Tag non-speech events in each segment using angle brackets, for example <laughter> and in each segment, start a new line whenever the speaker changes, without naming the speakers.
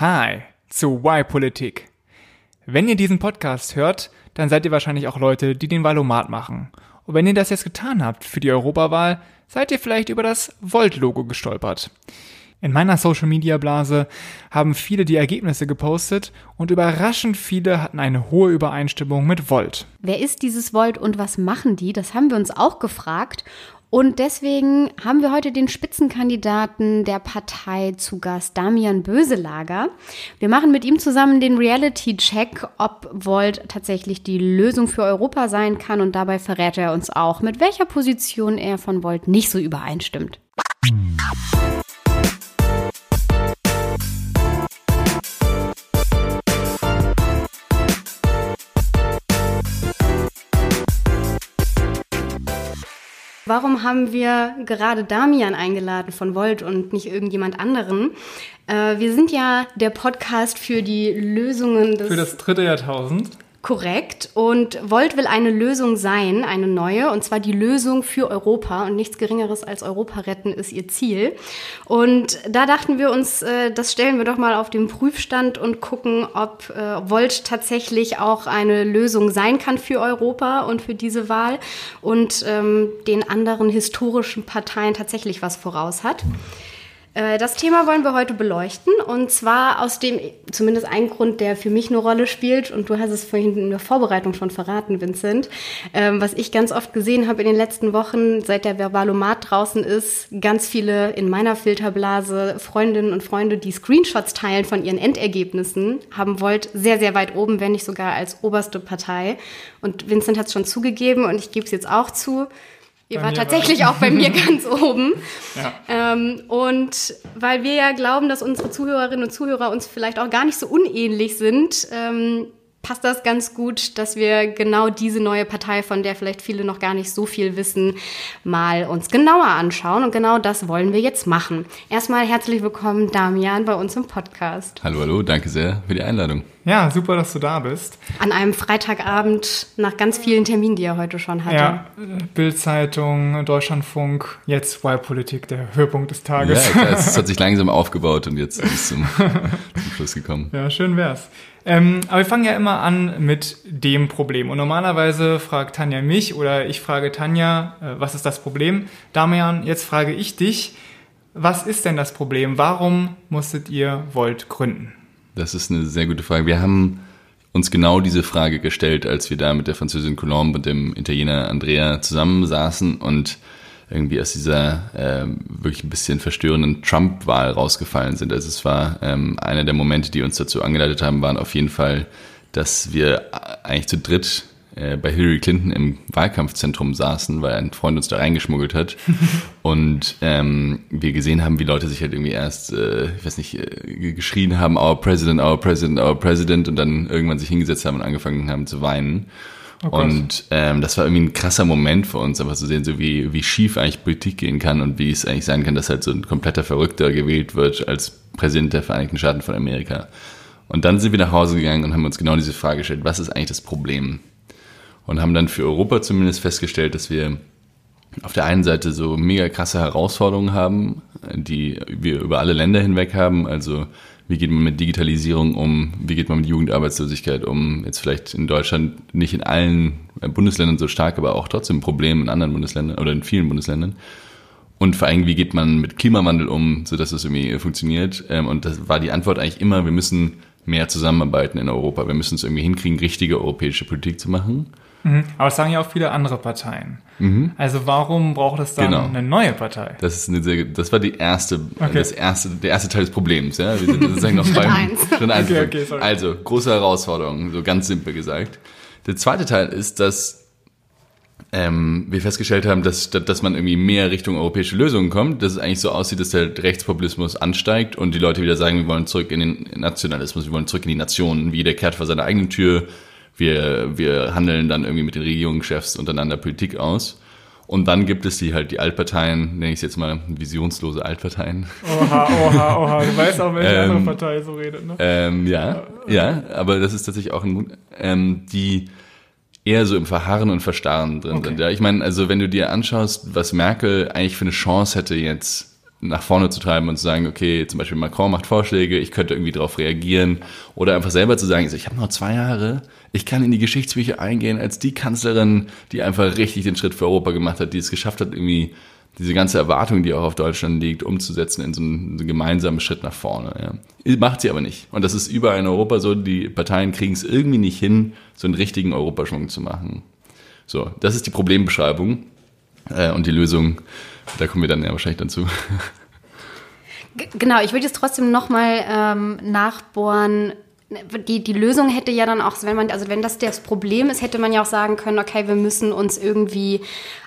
Hi zu Why Politik. Wenn ihr diesen Podcast hört, dann seid ihr wahrscheinlich auch Leute, die den Wahlomat machen. Und wenn ihr das jetzt getan habt für die Europawahl, seid ihr vielleicht über das Volt-Logo gestolpert. In meiner Social Media Blase haben viele die Ergebnisse gepostet und überraschend viele hatten eine hohe Übereinstimmung mit Volt.
Wer ist dieses Volt und was machen die? Das haben wir uns auch gefragt. Und deswegen haben wir heute den Spitzenkandidaten der Partei zu Gast, Damian Böselager. Wir machen mit ihm zusammen den Reality-Check, ob Volt tatsächlich die Lösung für Europa sein kann. Und dabei verrät er uns auch, mit welcher Position er von Volt nicht so übereinstimmt. Warum haben wir gerade Damian eingeladen von Volt und nicht irgendjemand anderen? Äh, wir sind ja der Podcast für die Lösungen des.
Für das dritte Jahrtausend.
Korrekt. Und Volt will eine Lösung sein, eine neue, und zwar die Lösung für Europa. Und nichts Geringeres als Europa retten ist ihr Ziel. Und da dachten wir uns, äh, das stellen wir doch mal auf den Prüfstand und gucken, ob äh, Volt tatsächlich auch eine Lösung sein kann für Europa und für diese Wahl und ähm, den anderen historischen Parteien tatsächlich was voraus hat. Äh, das Thema wollen wir heute beleuchten. Und zwar aus dem, zumindest ein Grund, der für mich eine Rolle spielt. Und du hast es vorhin in der Vorbereitung schon verraten, Vincent, ähm, was ich ganz oft gesehen habe in den letzten Wochen, seit der Verbalomat draußen ist, ganz viele in meiner Filterblase Freundinnen und Freunde, die Screenshots teilen von ihren Endergebnissen, haben Volt sehr, sehr weit oben, wenn nicht sogar als oberste Partei. Und Vincent hat es schon zugegeben und ich gebe es jetzt auch zu, Ihr wart tatsächlich war. auch bei mir <laughs> ganz oben. Ja. Ähm, und weil wir ja glauben, dass unsere Zuhörerinnen und Zuhörer uns vielleicht auch gar nicht so unähnlich sind, ähm, passt das ganz gut, dass wir genau diese neue Partei, von der vielleicht viele noch gar nicht so viel wissen, mal uns genauer anschauen. Und genau das wollen wir jetzt machen. Erstmal herzlich willkommen, Damian, bei uns im Podcast.
Hallo, hallo, danke sehr für die Einladung.
Ja, super, dass du da bist.
An einem Freitagabend nach ganz vielen Terminen, die er heute schon hatte. Ja,
Bildzeitung, Deutschlandfunk, jetzt Wahlpolitik, der Höhepunkt des Tages.
Ja, es <laughs> hat sich langsam aufgebaut und jetzt ist es zum, <laughs> zum Schluss gekommen.
Ja, schön wär's. Ähm, aber wir fangen ja immer an mit dem Problem. Und normalerweise fragt Tanja mich oder ich frage Tanja, äh, was ist das Problem? Damian, jetzt frage ich dich, was ist denn das Problem? Warum musstet ihr Volt gründen?
Das ist eine sehr gute Frage. Wir haben uns genau diese Frage gestellt, als wir da mit der Französin Colombe und dem Italiener Andrea zusammensaßen und irgendwie aus dieser äh, wirklich ein bisschen verstörenden Trump-Wahl rausgefallen sind. Also es war ähm, einer der Momente, die uns dazu angeleitet haben, waren auf jeden Fall, dass wir eigentlich zu dritt äh, bei Hillary Clinton im Wahlkampfzentrum saßen, weil ein Freund uns da reingeschmuggelt hat <laughs> und ähm, wir gesehen haben, wie Leute sich halt irgendwie erst, äh, ich weiß nicht, äh, geschrien haben, our President, our President, our President und dann irgendwann sich hingesetzt haben und angefangen haben zu weinen. Oh und ähm, das war irgendwie ein krasser Moment für uns, einfach zu sehen, so wie, wie schief eigentlich Politik gehen kann und wie es eigentlich sein kann, dass halt so ein kompletter Verrückter gewählt wird als Präsident der Vereinigten Staaten von Amerika. Und dann sind wir nach Hause gegangen und haben uns genau diese Frage gestellt, was ist eigentlich das Problem? Und haben dann für Europa zumindest festgestellt, dass wir auf der einen Seite so mega krasse Herausforderungen haben, die wir über alle Länder hinweg haben, also wie geht man mit Digitalisierung um, wie geht man mit Jugendarbeitslosigkeit um, jetzt vielleicht in Deutschland nicht in allen Bundesländern so stark, aber auch trotzdem Probleme in anderen Bundesländern oder in vielen Bundesländern. Und vor allem, wie geht man mit Klimawandel um, sodass es irgendwie funktioniert. Ähm, und das war die Antwort eigentlich immer, wir müssen mehr zusammenarbeiten in Europa. Wir müssen es irgendwie hinkriegen, richtige europäische Politik zu machen.
Mhm. Aber das sagen ja auch viele andere Parteien. Mhm. Also warum braucht es dann genau. eine neue Partei?
Das ist eine sehr, das war die erste, okay. das erste, der erste Teil des Problems. Ja, wir sind sozusagen noch <laughs> beim Schritt eins. Okay, okay, also große Herausforderung, so ganz simpel gesagt. Der zweite Teil ist, dass ähm, wir festgestellt haben, dass, dass man irgendwie mehr Richtung europäische Lösungen kommt, dass es eigentlich so aussieht, dass der Rechtspopulismus ansteigt und die Leute wieder sagen, wir wollen zurück in den Nationalismus, wir wollen zurück in die Nationen, wie jeder kehrt vor seiner eigenen Tür, wir, wir handeln dann irgendwie mit den Regierungschefs untereinander Politik aus. Und dann gibt es die halt die Altparteien, nenne ich es jetzt mal visionslose Altparteien.
Oha, oha, oha. Du weißt auch, welche ähm, andere Partei so redet, ne?
Ähm, ja, ja, aber das ist tatsächlich auch ein, ähm, die eher so im Verharren und Verstarren drin okay. sind. Ja, ich meine, also wenn du dir anschaust, was Merkel eigentlich für eine Chance hätte jetzt nach vorne zu treiben und zu sagen, okay, zum Beispiel Macron macht Vorschläge, ich könnte irgendwie darauf reagieren oder einfach selber zu sagen, ich habe noch zwei Jahre, ich kann in die Geschichtsbücher eingehen als die Kanzlerin, die einfach richtig den Schritt für Europa gemacht hat, die es geschafft hat, irgendwie diese ganze Erwartung, die auch auf Deutschland liegt, umzusetzen in so einen, so einen gemeinsamen Schritt nach vorne. Ja. Macht sie aber nicht. Und das ist überall in Europa so, die Parteien kriegen es irgendwie nicht hin, so einen richtigen Europaschwung zu machen. So, das ist die Problembeschreibung. Äh, und die Lösung, da kommen wir dann ja wahrscheinlich dazu.
Genau, ich würde jetzt trotzdem nochmal ähm, nachbohren. Die, die Lösung hätte ja dann auch, wenn man, also wenn das das Problem ist, hätte man ja auch sagen können, okay, wir müssen uns irgendwie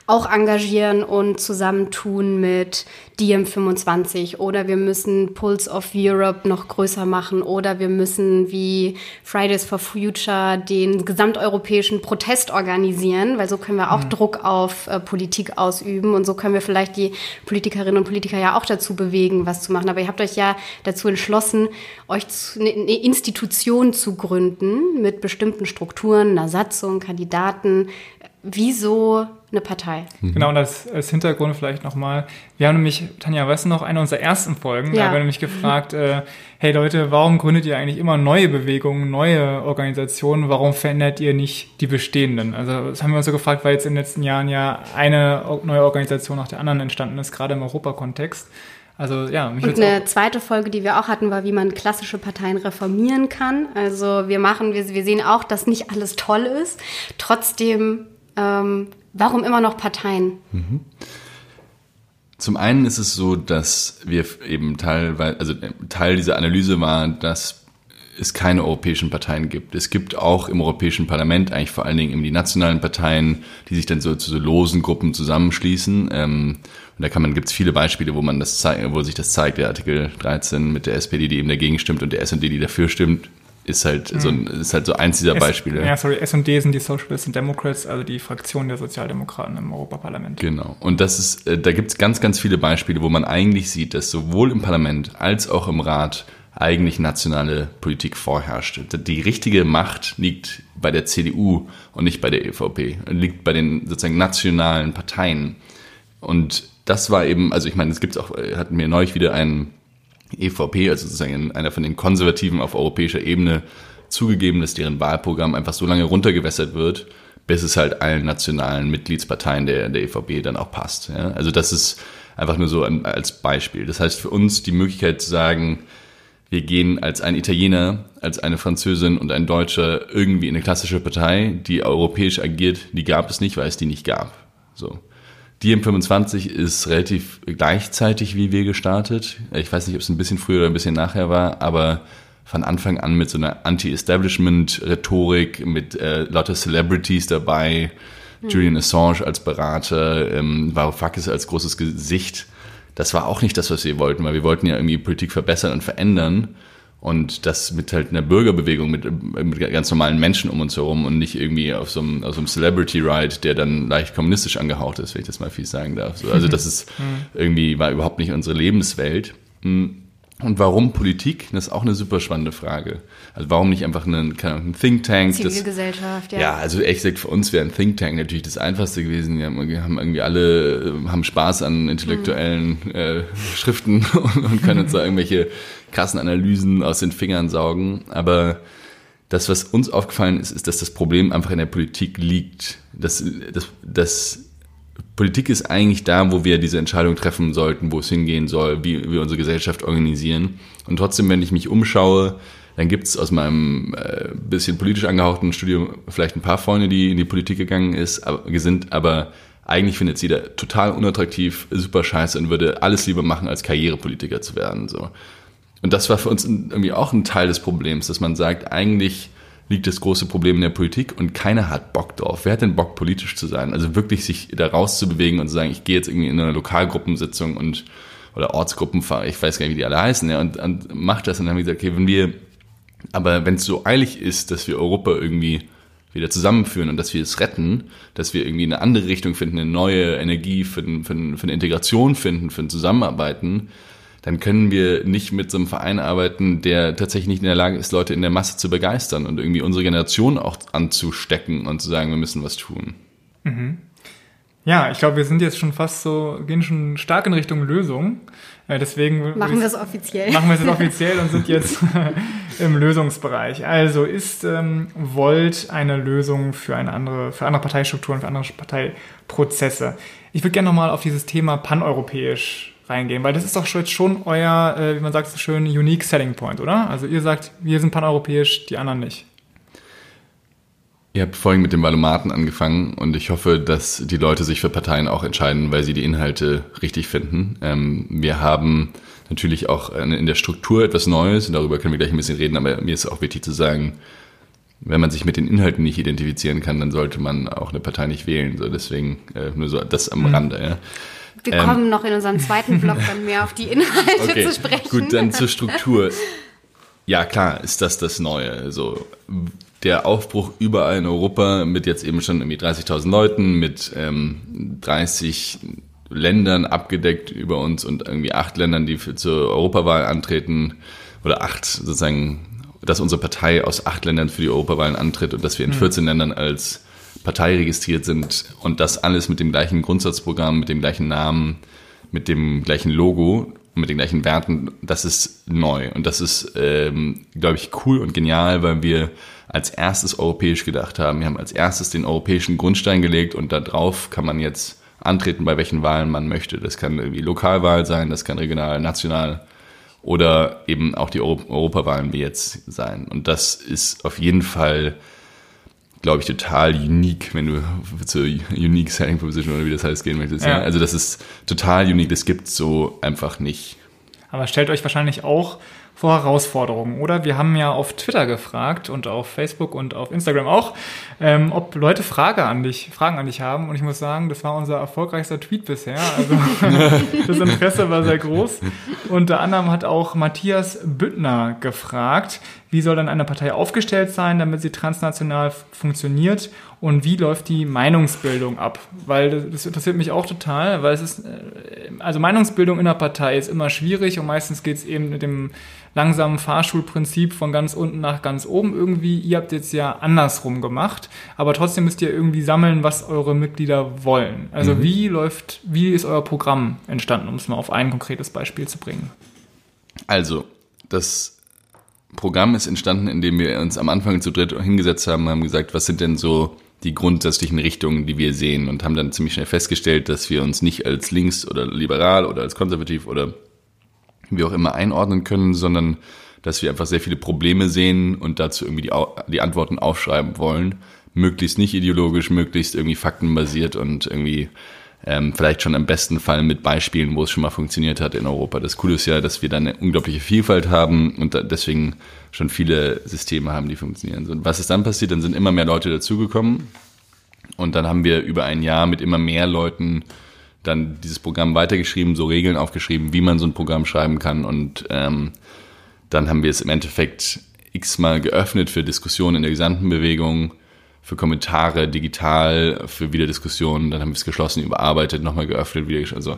auch engagieren und zusammentun mit DM25 oder wir müssen Pulse of Europe noch größer machen oder wir müssen wie Fridays for Future den gesamteuropäischen Protest organisieren, weil so können wir auch mhm. Druck auf äh, Politik ausüben und so können wir vielleicht die Politikerinnen und Politiker ja auch dazu bewegen, was zu machen. Aber ihr habt euch ja dazu entschlossen, euch eine Institution zu gründen mit bestimmten Strukturen, einer Satzung, Kandidaten. Wieso eine Partei.
Mhm. Genau, und als, als Hintergrund vielleicht nochmal. Wir haben nämlich, Tanja, weißt du noch, eine unserer ersten Folgen, ja. da haben wir nämlich gefragt, äh, hey Leute, warum gründet ihr eigentlich immer neue Bewegungen, neue Organisationen, warum verändert ihr nicht die bestehenden? Also das haben wir uns so gefragt, weil jetzt in den letzten Jahren ja eine neue Organisation nach der anderen entstanden ist, gerade im Europakontext. Also ja,
mich Und eine zweite Folge, die wir auch hatten, war, wie man klassische Parteien reformieren kann. Also wir machen, wir, wir sehen auch, dass nicht alles toll ist. Trotzdem ähm, Warum immer noch Parteien? Mhm.
Zum einen ist es so, dass wir eben teilweise, also Teil dieser Analyse war, dass es keine europäischen Parteien gibt. Es gibt auch im Europäischen Parlament eigentlich vor allen Dingen eben die nationalen Parteien, die sich dann so zu so losen Gruppen zusammenschließen. Ähm, und da kann man, gibt es viele Beispiele, wo man das zeigt, wo sich das zeigt, der Artikel 13 mit der SPD, die eben dagegen stimmt und der SD, die dafür stimmt ist halt, mhm. so, ein, ist halt so eins dieser Beispiele.
Ja, sorry, S&D sind die Socialists and Democrats, also die Fraktion der Sozialdemokraten im Europaparlament.
Genau. Und das ist, äh, da gibt es ganz, ganz viele Beispiele, wo man eigentlich sieht, dass sowohl im Parlament als auch im Rat eigentlich nationale Politik vorherrscht. Die richtige Macht liegt bei der CDU und nicht bei der EVP, liegt bei den sozusagen nationalen Parteien. Und das war eben, also ich meine, es gibt auch, äh, hatten wir neulich wieder einen EVP, also sozusagen einer von den Konservativen auf europäischer Ebene, zugegeben, dass deren Wahlprogramm einfach so lange runtergewässert wird, bis es halt allen nationalen Mitgliedsparteien der, der EVP dann auch passt. Ja? Also das ist einfach nur so als Beispiel. Das heißt für uns die Möglichkeit zu sagen, wir gehen als ein Italiener, als eine Französin und ein Deutscher irgendwie in eine klassische Partei, die europäisch agiert, die gab es nicht, weil es die nicht gab. So. Die M25 ist relativ gleichzeitig wie wir gestartet. Ich weiß nicht, ob es ein bisschen früher oder ein bisschen nachher war, aber von Anfang an mit so einer Anti-Establishment-Rhetorik, mit äh, lauter Celebrities dabei, mhm. Julian Assange als Berater, ähm, Varoufakis als großes Gesicht. Das war auch nicht das, was wir wollten, weil wir wollten ja irgendwie Politik verbessern und verändern. Und das mit halt einer Bürgerbewegung, mit, mit ganz normalen Menschen um uns herum und nicht irgendwie auf so einem, auf so einem Celebrity-Ride, der dann leicht kommunistisch angehaucht ist, wenn ich das mal viel sagen darf. also das <laughs> ist mhm. irgendwie, war überhaupt nicht unsere Lebenswelt. Hm. Und warum Politik? Das ist auch eine super spannende Frage. Also warum nicht einfach einen, ein Think Tank?
Zivilgesellschaft,
ja. Ja, also echt gesagt, für uns wäre ein Think Tank natürlich das Einfachste gewesen. Wir haben irgendwie alle, haben Spaß an intellektuellen mhm. äh, Schriften <laughs> und, und können uns da irgendwelche krassen Analysen aus den Fingern saugen. Aber das, was uns aufgefallen ist, ist, dass das Problem einfach in der Politik liegt. Das, das, das Politik ist eigentlich da, wo wir diese Entscheidung treffen sollten, wo es hingehen soll, wie wir unsere Gesellschaft organisieren. Und trotzdem, wenn ich mich umschaue, dann gibt es aus meinem äh, bisschen politisch angehauchten Studium vielleicht ein paar Freunde, die in die Politik gegangen ist, aber, sind, aber eigentlich findet sie da total unattraktiv, super scheiße und würde alles lieber machen, als Karrierepolitiker zu werden. So. Und das war für uns irgendwie auch ein Teil des Problems, dass man sagt, eigentlich liegt das große Problem in der Politik und keiner hat Bock drauf. Wer hat denn Bock, politisch zu sein? Also wirklich sich da rauszubewegen und zu sagen, ich gehe jetzt irgendwie in eine Lokalgruppensitzung und oder Ortsgruppen, ich weiß gar nicht, wie die alle heißen, ja, und, und macht das. Und dann haben wir gesagt, okay, wenn wir, aber wenn es so eilig ist, dass wir Europa irgendwie wieder zusammenführen und dass wir es retten, dass wir irgendwie eine andere Richtung finden, eine neue Energie für, für, für eine Integration finden, für ein Zusammenarbeiten, dann können wir nicht mit so einem Verein arbeiten, der tatsächlich nicht in der Lage ist, Leute in der Masse zu begeistern und irgendwie unsere Generation auch anzustecken und zu sagen, wir müssen was tun.
Mhm. Ja, ich glaube, wir sind jetzt schon fast so, gehen schon stark in Richtung Lösung. Äh, deswegen
machen wir es offiziell.
Machen wir es <laughs> offiziell und sind jetzt <laughs> im Lösungsbereich. Also ist ähm, Volt eine Lösung für eine andere, für andere Parteistrukturen, für andere Parteiprozesse? Ich würde gerne nochmal auf dieses Thema paneuropäisch reingehen, weil das ist doch jetzt schon euer, äh, wie man sagt so schön, unique selling point, oder? Also ihr sagt, wir sind paneuropäisch, die anderen nicht.
Ihr habt vorhin mit dem Valomaten angefangen und ich hoffe, dass die Leute sich für Parteien auch entscheiden, weil sie die Inhalte richtig finden. Ähm, wir haben natürlich auch in der Struktur etwas Neues und darüber können wir gleich ein bisschen reden, aber mir ist auch wichtig zu sagen, wenn man sich mit den Inhalten nicht identifizieren kann, dann sollte man auch eine Partei nicht wählen. So deswegen äh, nur so das am mhm. Rande. Ja.
Wir ähm, kommen noch in unserem zweiten Block dann mehr auf die Inhalte okay, zu sprechen.
Gut, dann zur Struktur. Ja, klar, ist das das Neue. So der Aufbruch überall in Europa mit jetzt eben schon irgendwie 30.000 Leuten, mit ähm, 30 Ländern abgedeckt über uns und irgendwie acht Ländern, die für, zur Europawahl antreten, oder acht sozusagen, dass unsere Partei aus acht Ländern für die Europawahlen antritt und dass wir in 14 mhm. Ländern als Partei registriert sind und das alles mit dem gleichen Grundsatzprogramm, mit dem gleichen Namen, mit dem gleichen Logo mit den gleichen Werten, das ist neu und das ist, ähm, glaube ich, cool und genial, weil wir als erstes europäisch gedacht haben. Wir haben als erstes den europäischen Grundstein gelegt und darauf kann man jetzt antreten, bei welchen Wahlen man möchte. Das kann irgendwie Lokalwahl sein, das kann regional, national oder eben auch die Euro Europawahlen wie jetzt sein. Und das ist auf jeden Fall, glaube ich, total unique, wenn du zur Unique Selling Proposition oder wie das heißt gehen möchtest. Ja. Also das ist total unique, das gibt so einfach nicht.
Aber stellt euch wahrscheinlich auch vor Herausforderungen, oder? Wir haben ja auf Twitter gefragt und auf Facebook und auf Instagram auch, ähm, ob Leute Frage an dich, Fragen an dich haben. Und ich muss sagen, das war unser erfolgreichster Tweet bisher. Also <laughs> das Interesse war sehr groß. Unter anderem hat auch Matthias Büttner gefragt, wie soll dann eine Partei aufgestellt sein, damit sie transnational funktioniert und wie läuft die Meinungsbildung ab? Weil das interessiert mich auch total, weil es ist, äh, also Meinungsbildung in der Partei ist immer schwierig und meistens geht es eben mit dem langsamen Fahrschulprinzip von ganz unten nach ganz oben irgendwie. Ihr habt jetzt ja andersrum gemacht, aber trotzdem müsst ihr irgendwie sammeln, was eure Mitglieder wollen. Also mhm. wie läuft, wie ist euer Programm entstanden, um es mal auf ein konkretes Beispiel zu bringen?
Also, das Programm ist entstanden, indem wir uns am Anfang zu dritt hingesetzt haben und haben gesagt, was sind denn so die grundsätzlichen Richtungen, die wir sehen und haben dann ziemlich schnell festgestellt, dass wir uns nicht als links oder liberal oder als konservativ oder wie auch immer einordnen können, sondern dass wir einfach sehr viele Probleme sehen und dazu irgendwie die, die Antworten aufschreiben wollen. Möglichst nicht ideologisch, möglichst irgendwie faktenbasiert und irgendwie ähm, vielleicht schon im besten Fall mit Beispielen, wo es schon mal funktioniert hat in Europa. Das Coole ist ja, dass wir dann eine unglaubliche Vielfalt haben und deswegen schon viele Systeme haben, die funktionieren. Und was ist dann passiert? Dann sind immer mehr Leute dazugekommen und dann haben wir über ein Jahr mit immer mehr Leuten dann dieses Programm weitergeschrieben, so Regeln aufgeschrieben, wie man so ein Programm schreiben kann und ähm, dann haben wir es im Endeffekt x-mal geöffnet für Diskussionen in der gesamten Bewegung für Kommentare digital, für Wiederdiskussionen. Dann haben wir es geschlossen, überarbeitet, nochmal geöffnet, wieder. Also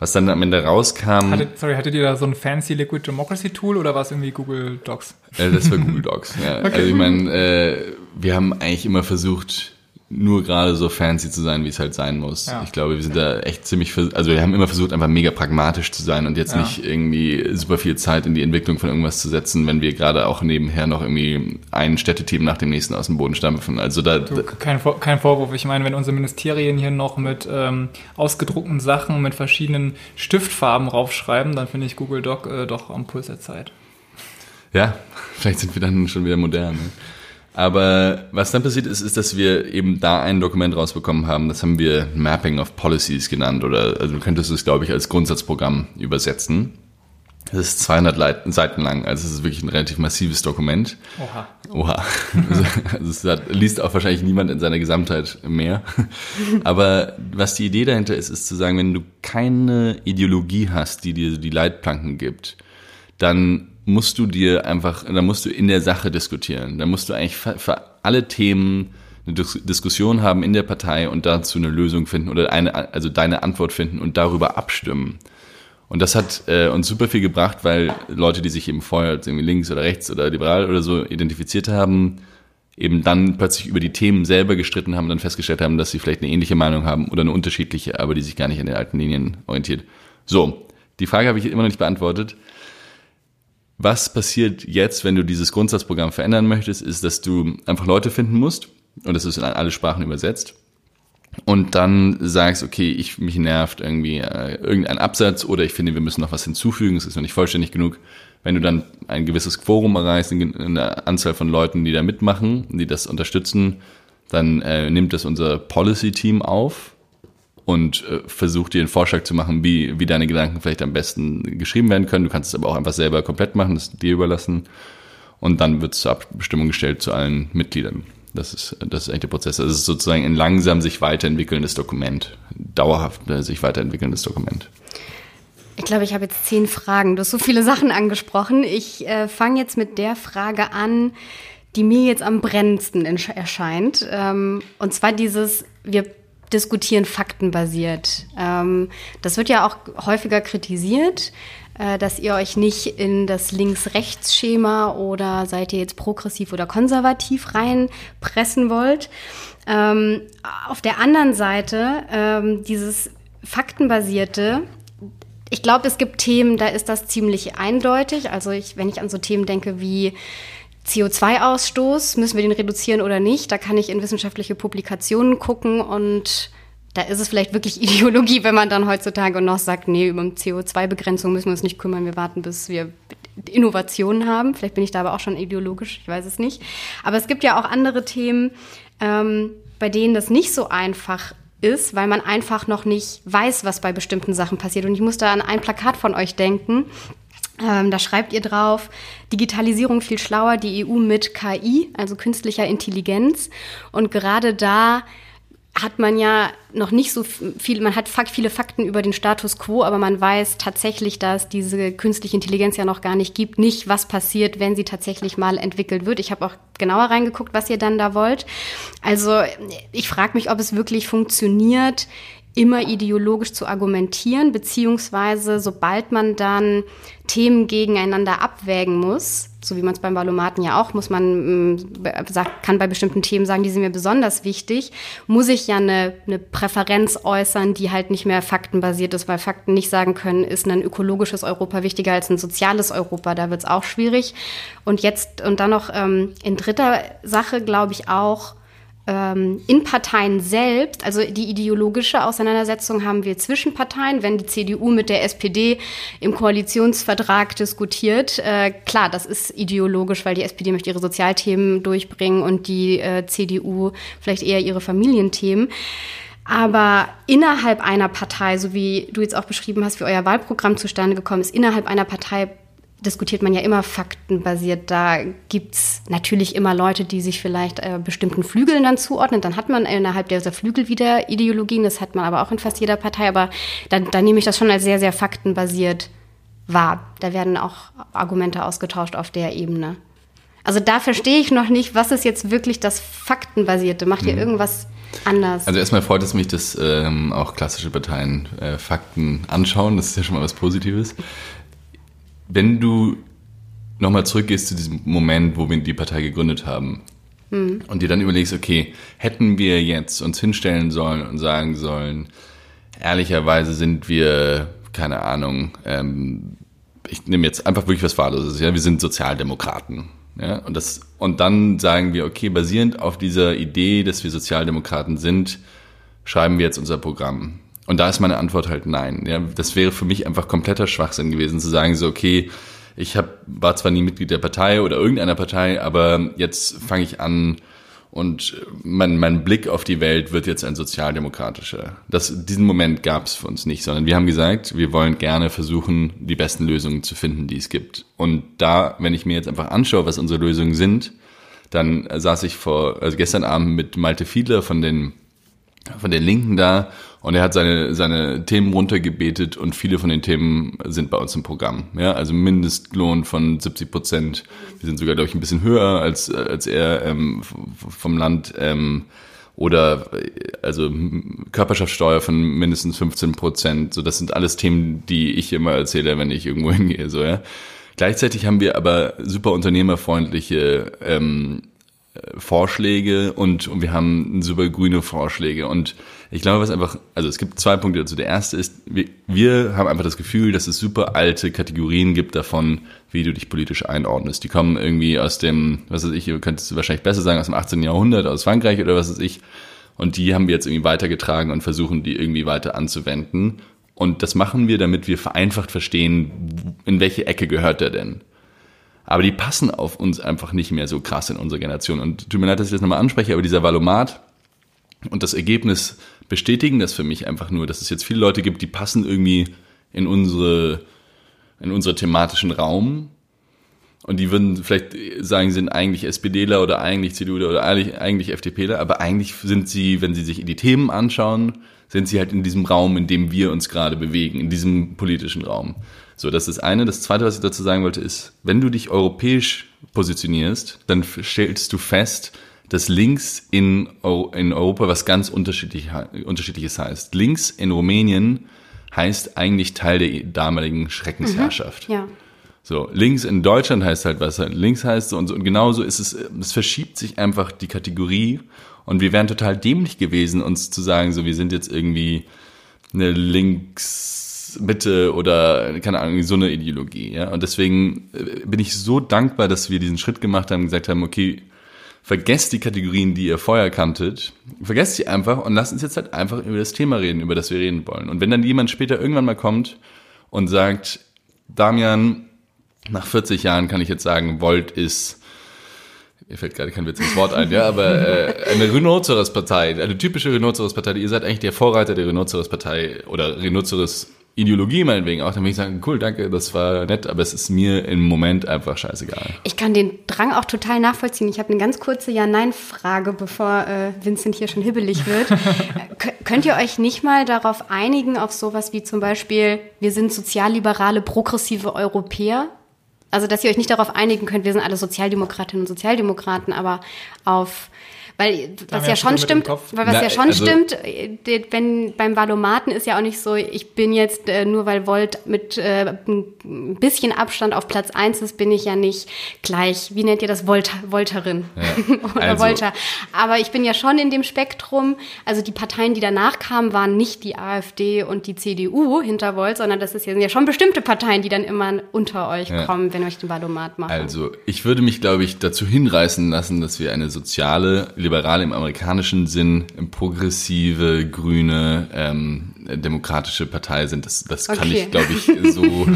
was dann am Ende rauskam.
Hattet, sorry, hattet ihr da so ein fancy Liquid Democracy Tool oder war es irgendwie Google Docs?
Äh, das war Google Docs, ja. <laughs> Okay. Also ich meine, äh, wir haben eigentlich immer versucht, nur gerade so fancy zu sein, wie es halt sein muss. Ja. Ich glaube, wir sind da echt ziemlich, also wir haben immer versucht, einfach mega pragmatisch zu sein und jetzt ja. nicht irgendwie super viel Zeit in die Entwicklung von irgendwas zu setzen, wenn wir gerade auch nebenher noch irgendwie ein Städteteam nach dem nächsten aus dem Boden stampfen. Also da, du,
kein, kein Vorwurf. Ich meine, wenn unsere Ministerien hier noch mit ähm, ausgedruckten Sachen mit verschiedenen Stiftfarben raufschreiben, dann finde ich Google Doc äh, doch am Puls der Zeit.
Ja, <laughs> vielleicht sind wir dann schon wieder modern. Ne? Aber was dann passiert ist, ist, dass wir eben da ein Dokument rausbekommen haben, das haben wir Mapping of Policies genannt oder also du könntest es, glaube ich, als Grundsatzprogramm übersetzen. Das ist 200 Seiten lang, also es ist wirklich ein relativ massives Dokument. Oha. Oha. Also, also es hat, liest auch wahrscheinlich niemand in seiner Gesamtheit mehr. Aber was die Idee dahinter ist, ist zu sagen, wenn du keine Ideologie hast, die dir die Leitplanken gibt, dann musst du dir einfach, dann musst du in der Sache diskutieren. Dann musst du eigentlich für, für alle Themen eine Diskussion haben in der Partei und dazu eine Lösung finden oder eine, also deine Antwort finden und darüber abstimmen. Und das hat äh, uns super viel gebracht, weil Leute, die sich eben vorher als irgendwie links oder rechts oder liberal oder so identifiziert haben, eben dann plötzlich über die Themen selber gestritten haben und dann festgestellt haben, dass sie vielleicht eine ähnliche Meinung haben oder eine unterschiedliche, aber die sich gar nicht an den alten Linien orientiert. So, die Frage habe ich immer noch nicht beantwortet. Was passiert jetzt, wenn du dieses Grundsatzprogramm verändern möchtest, ist, dass du einfach Leute finden musst und das ist in alle Sprachen übersetzt und dann sagst, okay, ich mich nervt irgendwie äh, irgendein Absatz oder ich finde, wir müssen noch was hinzufügen, es ist noch nicht vollständig genug. Wenn du dann ein gewisses Quorum erreichst, eine Anzahl von Leuten, die da mitmachen, die das unterstützen, dann äh, nimmt das unser Policy-Team auf und äh, versucht dir einen Vorschlag zu machen, wie, wie deine Gedanken vielleicht am besten geschrieben werden können. Du kannst es aber auch einfach selber komplett machen, das dir überlassen. Und dann wird es zur Abstimmung gestellt zu allen Mitgliedern. Das ist, das ist eigentlich der Prozess. Das ist sozusagen ein langsam sich weiterentwickelndes Dokument, dauerhaft äh, sich weiterentwickelndes Dokument.
Ich glaube, ich habe jetzt zehn Fragen. Du hast so viele Sachen angesprochen. Ich äh, fange jetzt mit der Frage an, die mir jetzt am brennendsten erscheint. Ähm, und zwar dieses, wir diskutieren faktenbasiert. Ähm, das wird ja auch häufiger kritisiert. Äh, dass ihr euch nicht in das Links-Rechts-Schema oder seid ihr jetzt progressiv oder konservativ reinpressen wollt. Ähm, auf der anderen Seite ähm, dieses faktenbasierte, ich glaube, es gibt Themen, da ist das ziemlich eindeutig. Also ich, wenn ich an so Themen denke wie CO2-Ausstoß, müssen wir den reduzieren oder nicht, da kann ich in wissenschaftliche Publikationen gucken und da ist es vielleicht wirklich <laughs> Ideologie, wenn man dann heutzutage noch sagt, nee, über CO2-Begrenzung müssen wir uns nicht kümmern, wir warten, bis wir Innovationen haben. Vielleicht bin ich da aber auch schon ideologisch, ich weiß es nicht. Aber es gibt ja auch andere Themen, ähm, bei denen das nicht so einfach ist, weil man einfach noch nicht weiß, was bei bestimmten Sachen passiert. Und ich muss da an ein Plakat von euch denken. Ähm, da schreibt ihr drauf, Digitalisierung viel schlauer, die EU mit KI, also künstlicher Intelligenz. Und gerade da hat man ja noch nicht so viel, man hat viele Fakten über den Status quo, aber man weiß tatsächlich, dass diese künstliche Intelligenz ja noch gar nicht gibt, nicht was passiert, wenn sie tatsächlich mal entwickelt wird. Ich habe auch genauer reingeguckt, was ihr dann da wollt. Also ich frage mich, ob es wirklich funktioniert, immer ideologisch zu argumentieren, beziehungsweise sobald man dann Themen gegeneinander abwägen muss, so wie man es beim Valomaten ja auch, muss man, mm, kann bei bestimmten Themen sagen, die sind mir besonders wichtig, muss ich ja eine, eine Präferenz äußern, die halt nicht mehr faktenbasiert ist, weil Fakten nicht sagen können, ist ein ökologisches Europa wichtiger als ein soziales Europa, da wird es auch schwierig. Und jetzt, und dann noch ähm, in dritter Sache, glaube ich auch, in Parteien selbst, also die ideologische Auseinandersetzung haben wir zwischen Parteien, wenn die CDU mit der SPD im Koalitionsvertrag diskutiert. Äh, klar, das ist ideologisch, weil die SPD möchte ihre Sozialthemen durchbringen und die äh, CDU vielleicht eher ihre Familienthemen. Aber innerhalb einer Partei, so wie du jetzt auch beschrieben hast, wie euer Wahlprogramm zustande gekommen ist, innerhalb einer Partei diskutiert man ja immer faktenbasiert. Da gibt's natürlich immer Leute, die sich vielleicht äh, bestimmten Flügeln dann zuordnen. Dann hat man innerhalb dieser Flügel wieder Ideologien. Das hat man aber auch in fast jeder Partei. Aber dann, dann nehme ich das schon als sehr, sehr faktenbasiert wahr. Da werden auch Argumente ausgetauscht auf der Ebene. Also da verstehe ich noch nicht, was ist jetzt wirklich das Faktenbasierte? Macht ihr mhm. irgendwas anders?
Also erstmal freut es mich, dass ähm, auch klassische Parteien äh, Fakten anschauen. Das ist ja schon mal was Positives wenn du nochmal zurückgehst zu diesem Moment, wo wir die Partei gegründet haben mhm. und dir dann überlegst, okay, hätten wir jetzt uns hinstellen sollen und sagen sollen, ehrlicherweise sind wir, keine Ahnung, ähm, ich nehme jetzt einfach wirklich was Wahlloses, ja, wir sind Sozialdemokraten. Ja, und, das, und dann sagen wir, okay, basierend auf dieser Idee, dass wir Sozialdemokraten sind, schreiben wir jetzt unser Programm. Und da ist meine Antwort halt nein. Ja, das wäre für mich einfach kompletter Schwachsinn gewesen, zu sagen so, okay, ich hab, war zwar nie Mitglied der Partei oder irgendeiner Partei, aber jetzt fange ich an und mein, mein Blick auf die Welt wird jetzt ein sozialdemokratischer. Das, diesen Moment gab es für uns nicht, sondern wir haben gesagt, wir wollen gerne versuchen, die besten Lösungen zu finden, die es gibt. Und da, wenn ich mir jetzt einfach anschaue, was unsere Lösungen sind, dann saß ich vor, also gestern Abend mit Malte Fiedler von den, von den Linken da und er hat seine, seine Themen runtergebetet und viele von den Themen sind bei uns im Programm. Ja, also Mindestlohn von 70 Prozent. Wir sind sogar, glaube ich, ein bisschen höher als, als er ähm, vom Land. Ähm, oder also Körperschaftssteuer von mindestens 15 Prozent. So, das sind alles Themen, die ich immer erzähle, wenn ich irgendwo <laughs> hingehe. So, ja. Gleichzeitig haben wir aber super unternehmerfreundliche ähm, Vorschläge und, und wir haben super grüne Vorschläge. Und ich glaube, was einfach, also es gibt zwei Punkte dazu. Der erste ist, wir, wir haben einfach das Gefühl, dass es super alte Kategorien gibt davon, wie du dich politisch einordnest. Die kommen irgendwie aus dem, was weiß ich, ihr könnt es wahrscheinlich besser sagen, aus dem 18. Jahrhundert, aus Frankreich oder was weiß ich. Und die haben wir jetzt irgendwie weitergetragen und versuchen, die irgendwie weiter anzuwenden. Und das machen wir, damit wir vereinfacht verstehen, in welche Ecke gehört der denn. Aber die passen auf uns einfach nicht mehr so krass in unserer Generation. Und tut mir leid, dass ich das nochmal anspreche, aber dieser Valomat und das Ergebnis bestätigen das für mich einfach nur, dass es jetzt viele Leute gibt, die passen irgendwie in unsere, in unsere thematischen Raum. Und die würden vielleicht sagen, sind eigentlich SPDler oder eigentlich CDU oder eigentlich, eigentlich FDPler, aber eigentlich sind sie, wenn sie sich die Themen anschauen, sind sie halt in diesem Raum, in dem wir uns gerade bewegen, in diesem politischen Raum. So, das ist das eine. Das zweite, was ich dazu sagen wollte, ist, wenn du dich europäisch positionierst, dann stellst du fest, dass links in, in Europa was ganz unterschiedlich, unterschiedliches heißt. Links in Rumänien heißt eigentlich Teil der damaligen Schreckensherrschaft.
Mhm, ja.
So, links in Deutschland heißt halt, was halt links heißt und, so, und genauso ist es, es verschiebt sich einfach die Kategorie und wir wären total dämlich gewesen, uns zu sagen, so, wir sind jetzt irgendwie eine links Mitte oder keine Ahnung, so eine Ideologie. Ja? Und deswegen äh, bin ich so dankbar, dass wir diesen Schritt gemacht haben und gesagt haben, okay, vergesst die Kategorien, die ihr vorher kanntet, vergesst sie einfach und lasst uns jetzt halt einfach über das Thema reden, über das wir reden wollen. Und wenn dann jemand später irgendwann mal kommt und sagt, Damian, nach 40 Jahren kann ich jetzt sagen, Volt ist mir fällt gerade kein Witz ins Wort ein, ja, aber äh, eine Rhinoceros-Partei, eine typische Rhinoceros-Partei, ihr seid eigentlich der Vorreiter der Rhinoceros-Partei oder Rhinoceros Ideologie meinetwegen auch, dann würde ich sagen, cool, danke, das war nett, aber es ist mir im Moment einfach scheißegal.
Ich kann den Drang auch total nachvollziehen. Ich habe eine ganz kurze Ja-Nein-Frage, bevor äh, Vincent hier schon hibbelig wird. <laughs> könnt ihr euch nicht mal darauf einigen, auf sowas wie zum Beispiel, wir sind sozialliberale, progressive Europäer? Also, dass ihr euch nicht darauf einigen könnt, wir sind alle Sozialdemokratinnen und Sozialdemokraten, aber auf weil was ja schon stimmt, weil was Na, ja schon also, stimmt, äh, wenn beim Valomaten ist ja auch nicht so, ich bin jetzt äh, nur weil Volt mit äh, ein bisschen Abstand auf Platz 1 ist, bin ich ja nicht gleich, wie nennt ihr das, Volta, Volterin ja, <laughs> oder also. Volta. Aber ich bin ja schon in dem Spektrum, also die Parteien, die danach kamen, waren nicht die AfD und die CDU hinter Volt, sondern das ist ja, sind ja schon bestimmte Parteien, die dann immer unter euch ja. kommen, wenn euch den Valomat machen.
Also ich würde mich, glaube ich, dazu hinreißen lassen, dass wir eine soziale liberal im amerikanischen Sinn, progressive, grüne, ähm, demokratische Partei sind. Das, das okay. kann ich, glaube ich, <laughs> so,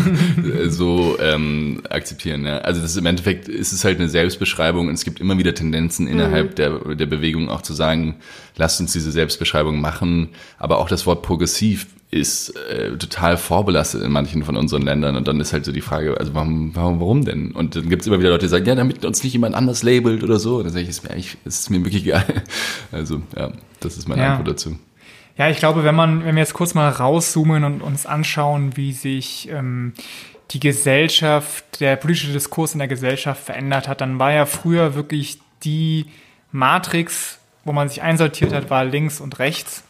so ähm, akzeptieren. Ja. Also das ist, im Endeffekt ist es halt eine Selbstbeschreibung und es gibt immer wieder Tendenzen innerhalb mhm. der, der Bewegung auch zu sagen, lasst uns diese Selbstbeschreibung machen. Aber auch das Wort progressiv ist äh, total vorbelastet in manchen von unseren Ländern. Und dann ist halt so die Frage, also warum, warum, warum denn? Und dann gibt es immer wieder Leute, die sagen, ja, damit uns nicht jemand anders labelt oder so. Und dann sage ich, ist mir, eigentlich, ist mir wirklich egal. <laughs> Also, ja, das ist meine ja. Antwort dazu.
Ja, ich glaube, wenn man, wenn wir jetzt kurz mal rauszoomen und uns anschauen, wie sich ähm, die Gesellschaft, der politische Diskurs in der Gesellschaft verändert hat, dann war ja früher wirklich die Matrix, wo man sich einsortiert hat, war links und rechts.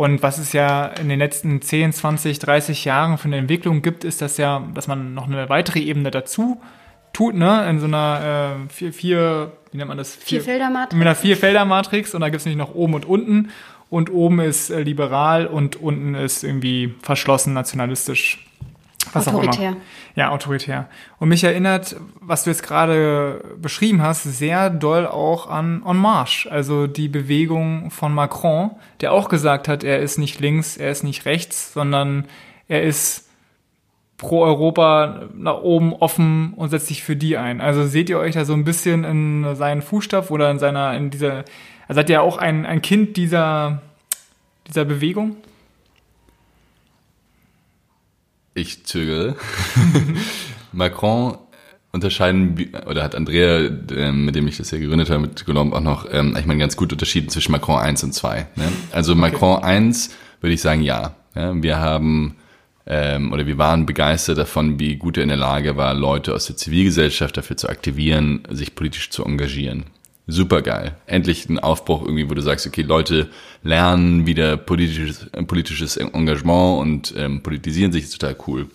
Und was es ja in den letzten 10, 20, 30 Jahren für eine Entwicklung gibt, ist das ja, dass man noch eine weitere Ebene dazu tut, ne? In so einer äh, vier, vier, wie nennt man das?
Vier, Vierfelder-Matrix.
Mit einer Vierfelder-Matrix und da gibt es nämlich noch oben und unten. Und oben ist äh, liberal und unten ist irgendwie verschlossen, nationalistisch.
Was autoritär.
Ja, autoritär. Und mich erinnert, was du jetzt gerade beschrieben hast, sehr doll auch an En Marche, also die Bewegung von Macron, der auch gesagt hat, er ist nicht links, er ist nicht rechts, sondern er ist pro Europa nach oben offen und setzt sich für die ein. Also seht ihr euch da so ein bisschen in seinen Fußstapfen oder in seiner, in dieser, also seid ihr auch ein, ein Kind dieser, dieser Bewegung?
Ich zögere. <laughs> Macron unterscheiden, oder hat Andrea, ähm, mit dem ich das hier gegründet habe, mit Colombe auch noch, ähm, ich meine, ganz gut unterschieden zwischen Macron 1 und 2. Ne? Also okay. Macron 1 würde ich sagen, ja. ja wir haben, ähm, oder wir waren begeistert davon, wie gut er in der Lage war, Leute aus der Zivilgesellschaft dafür zu aktivieren, sich politisch zu engagieren super geil. Endlich ein Aufbruch irgendwie, wo du sagst, okay, Leute lernen wieder politisches, politisches Engagement und ähm, politisieren sich, ist total cool.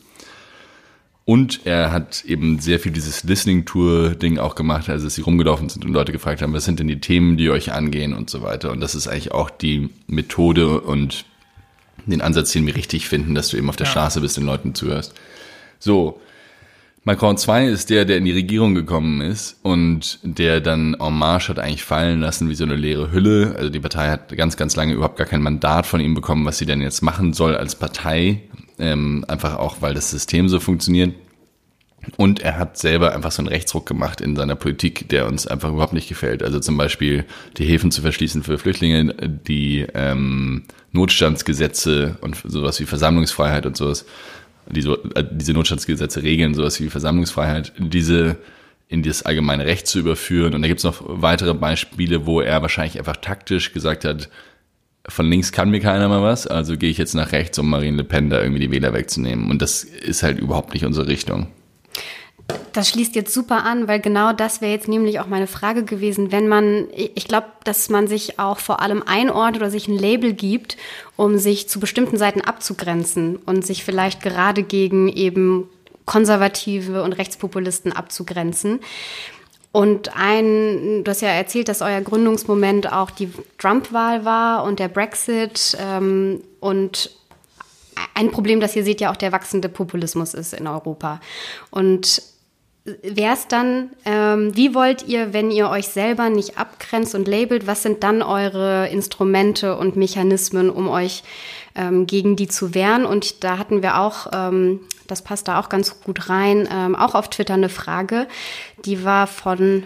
Und er hat eben sehr viel dieses Listening-Tour-Ding auch gemacht, also dass sie rumgelaufen sind und Leute gefragt haben, was sind denn die Themen, die euch angehen und so weiter. Und das ist eigentlich auch die Methode und den Ansatz, den wir richtig finden, dass du eben auf der ja. Straße bist, den Leuten zuhörst. So, Macron 2 ist der, der in die Regierung gekommen ist und der dann en marche hat eigentlich fallen lassen wie so eine leere Hülle. Also die Partei hat ganz, ganz lange überhaupt gar kein Mandat von ihm bekommen, was sie denn jetzt machen soll als Partei. Ähm, einfach auch, weil das System so funktioniert. Und er hat selber einfach so einen Rechtsruck gemacht in seiner Politik, der uns einfach überhaupt nicht gefällt. Also zum Beispiel die Häfen zu verschließen für Flüchtlinge, die ähm, Notstandsgesetze und sowas wie Versammlungsfreiheit und sowas diese, äh, diese Notstandsgesetze regeln, sowas wie Versammlungsfreiheit, diese in das allgemeine Recht zu überführen. Und da gibt es noch weitere Beispiele, wo er wahrscheinlich einfach taktisch gesagt hat, von links kann mir keiner mal was, also gehe ich jetzt nach rechts, um Marine Le Pen da irgendwie die Wähler wegzunehmen. Und das ist halt überhaupt nicht unsere Richtung.
Das schließt jetzt super an, weil genau das wäre jetzt nämlich auch meine Frage gewesen, wenn man, ich glaube, dass man sich auch vor allem einordnet oder sich ein Label gibt, um sich zu bestimmten Seiten abzugrenzen und sich vielleicht gerade gegen eben Konservative und Rechtspopulisten abzugrenzen. Und ein, du hast ja erzählt, dass euer Gründungsmoment auch die Trump-Wahl war und der Brexit ähm, und ein Problem, das ihr seht, ja auch der wachsende Populismus ist in Europa. Und wäre es dann, ähm, wie wollt ihr, wenn ihr euch selber nicht abgrenzt und labelt, was sind dann eure Instrumente und Mechanismen, um euch ähm, gegen die zu wehren? Und da hatten wir auch, ähm, das passt da auch ganz gut rein, ähm, auch auf Twitter eine Frage, die war von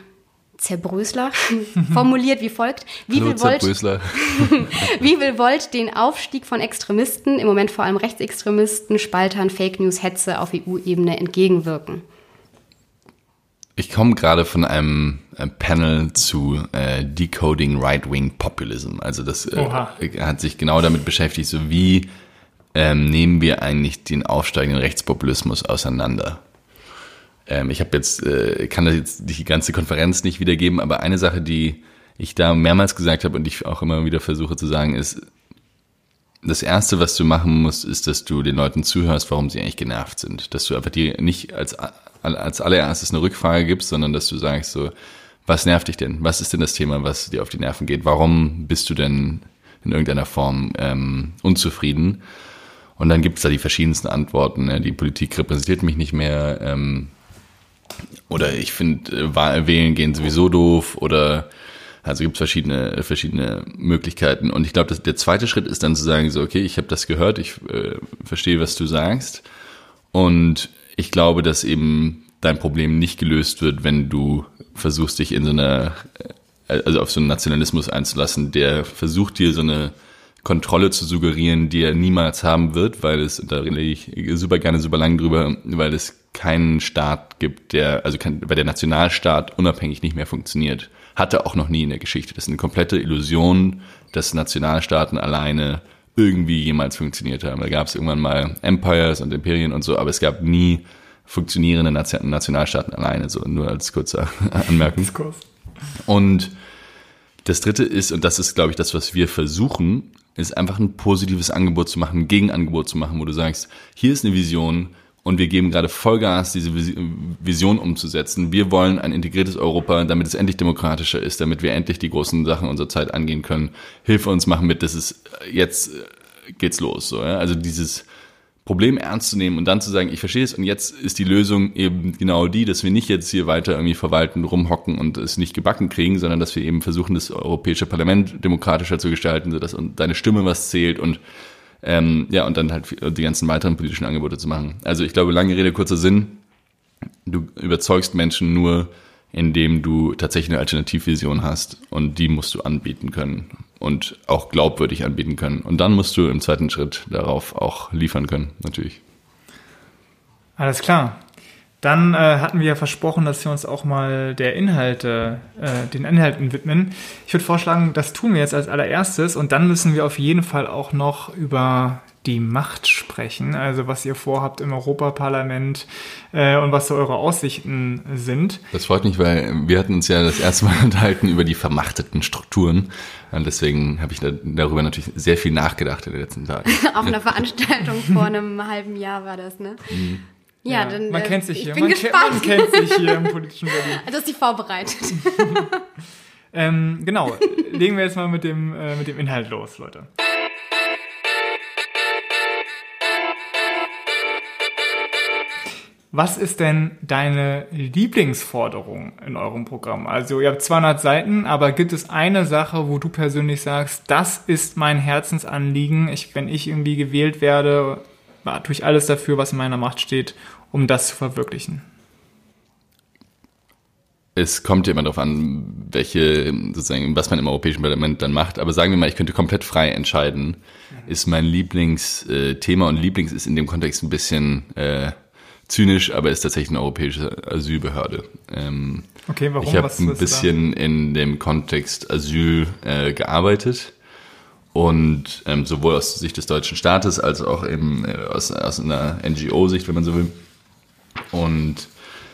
Zerbrösler <laughs> formuliert wie folgt. Wie
will, Volt, <laughs>
wie will Volt den Aufstieg von Extremisten, im Moment vor allem Rechtsextremisten, Spaltern, Fake News, Hetze auf EU-Ebene entgegenwirken?
Ich komme gerade von einem äh, Panel zu äh, Decoding Right-Wing Populism. Also das äh, hat sich genau damit beschäftigt, so wie ähm, nehmen wir eigentlich den aufsteigenden Rechtspopulismus auseinander. Ähm, ich habe jetzt, äh, kann das jetzt die ganze Konferenz nicht wiedergeben, aber eine Sache, die ich da mehrmals gesagt habe und ich auch immer wieder versuche zu sagen, ist, das erste, was du machen musst, ist, dass du den Leuten zuhörst, warum sie eigentlich genervt sind. Dass du einfach die nicht als, als allererstes eine Rückfrage gibst, sondern dass du sagst so, was nervt dich denn? Was ist denn das Thema, was dir auf die Nerven geht? Warum bist du denn in irgendeiner Form ähm, unzufrieden? Und dann gibt es da die verschiedensten Antworten. Ne? Die Politik repräsentiert mich nicht mehr. Ähm, oder ich finde, äh, Wählen gehen sowieso doof. Oder also gibt es verschiedene, verschiedene Möglichkeiten. Und ich glaube, der zweite Schritt ist dann zu sagen, so, okay, ich habe das gehört, ich äh, verstehe, was du sagst. Und ich glaube, dass eben dein Problem nicht gelöst wird, wenn du versuchst, dich in so eine, äh, also auf so einen Nationalismus einzulassen, der versucht dir so eine Kontrolle zu suggerieren, die er niemals haben wird, weil es, da rede ich super gerne super lang drüber, weil es keinen Staat gibt, der, also kein, weil der Nationalstaat unabhängig nicht mehr funktioniert. Hatte auch noch nie in der Geschichte. Das ist eine komplette Illusion, dass Nationalstaaten alleine irgendwie jemals funktioniert haben. Da gab es irgendwann mal Empires und Imperien und so, aber es gab nie funktionierende Nationalstaaten alleine, so nur als kurzer <laughs> Anmerkung. Und das dritte ist, und das ist, glaube ich, das, was wir versuchen, ist einfach ein positives Angebot zu machen, ein Gegenangebot zu machen, wo du sagst, hier ist eine Vision, und wir geben gerade Vollgas, diese Vision umzusetzen. Wir wollen ein integriertes Europa, damit es endlich demokratischer ist, damit wir endlich die großen Sachen unserer Zeit angehen können. Hilfe uns machen mit, das ist jetzt äh, geht's los. So, ja? Also dieses Problem ernst zu nehmen und dann zu sagen, ich verstehe es und jetzt ist die Lösung eben genau die, dass wir nicht jetzt hier weiter irgendwie verwalten, rumhocken und es nicht gebacken kriegen, sondern dass wir eben versuchen, das Europäische Parlament demokratischer zu gestalten, sodass deine Stimme was zählt und ähm, ja, und dann halt die ganzen weiteren politischen Angebote zu machen. Also ich glaube, lange Rede, kurzer Sinn. Du überzeugst Menschen nur, indem du tatsächlich eine Alternativvision hast und die musst du anbieten können und auch glaubwürdig anbieten können. Und dann musst du im zweiten Schritt darauf auch liefern können, natürlich.
Alles klar. Dann äh, hatten wir ja versprochen, dass wir uns auch mal der Inhalte, äh, den Inhalten widmen. Ich würde vorschlagen, das tun wir jetzt als allererstes und dann müssen wir auf jeden Fall auch noch über die Macht sprechen, also was ihr vorhabt im Europaparlament äh, und was so eure Aussichten sind.
Das freut mich, weil wir hatten uns ja das erste Mal <laughs> unterhalten über die vermachteten Strukturen und deswegen habe ich da, darüber natürlich sehr viel nachgedacht in den letzten Tagen. <laughs>
Auf einer Veranstaltung vor einem halben Jahr war das, ne? Mhm. Ja, dann.
Man
äh,
kennt sich
ich
hier.
Bin
Man, kennt,
gespannt.
man kennt sich hier im politischen <laughs> Berlin.
Also ist die vorbereitet. <laughs>
Ähm, genau, legen wir jetzt mal mit dem, äh, mit dem Inhalt los, Leute. Was ist denn deine Lieblingsforderung in eurem Programm? Also ihr habt 200 Seiten, aber gibt es eine Sache, wo du persönlich sagst, das ist mein Herzensanliegen, ich, wenn ich irgendwie gewählt werde, ja, tue ich alles dafür, was in meiner Macht steht, um das zu verwirklichen?
Es kommt ja immer darauf an, welche, sozusagen, was man im Europäischen Parlament dann macht. Aber sagen wir mal, ich könnte komplett frei entscheiden, ist mein Lieblingsthema und Lieblings ist in dem Kontext ein bisschen äh, zynisch, aber ist tatsächlich eine europäische Asylbehörde. Ähm,
Okay, warum?
ich habe ein
da?
bisschen in dem Kontext Asyl äh, gearbeitet und ähm, sowohl aus Sicht des deutschen Staates als auch eben äh, aus, aus einer NGO-Sicht, wenn man so will. Und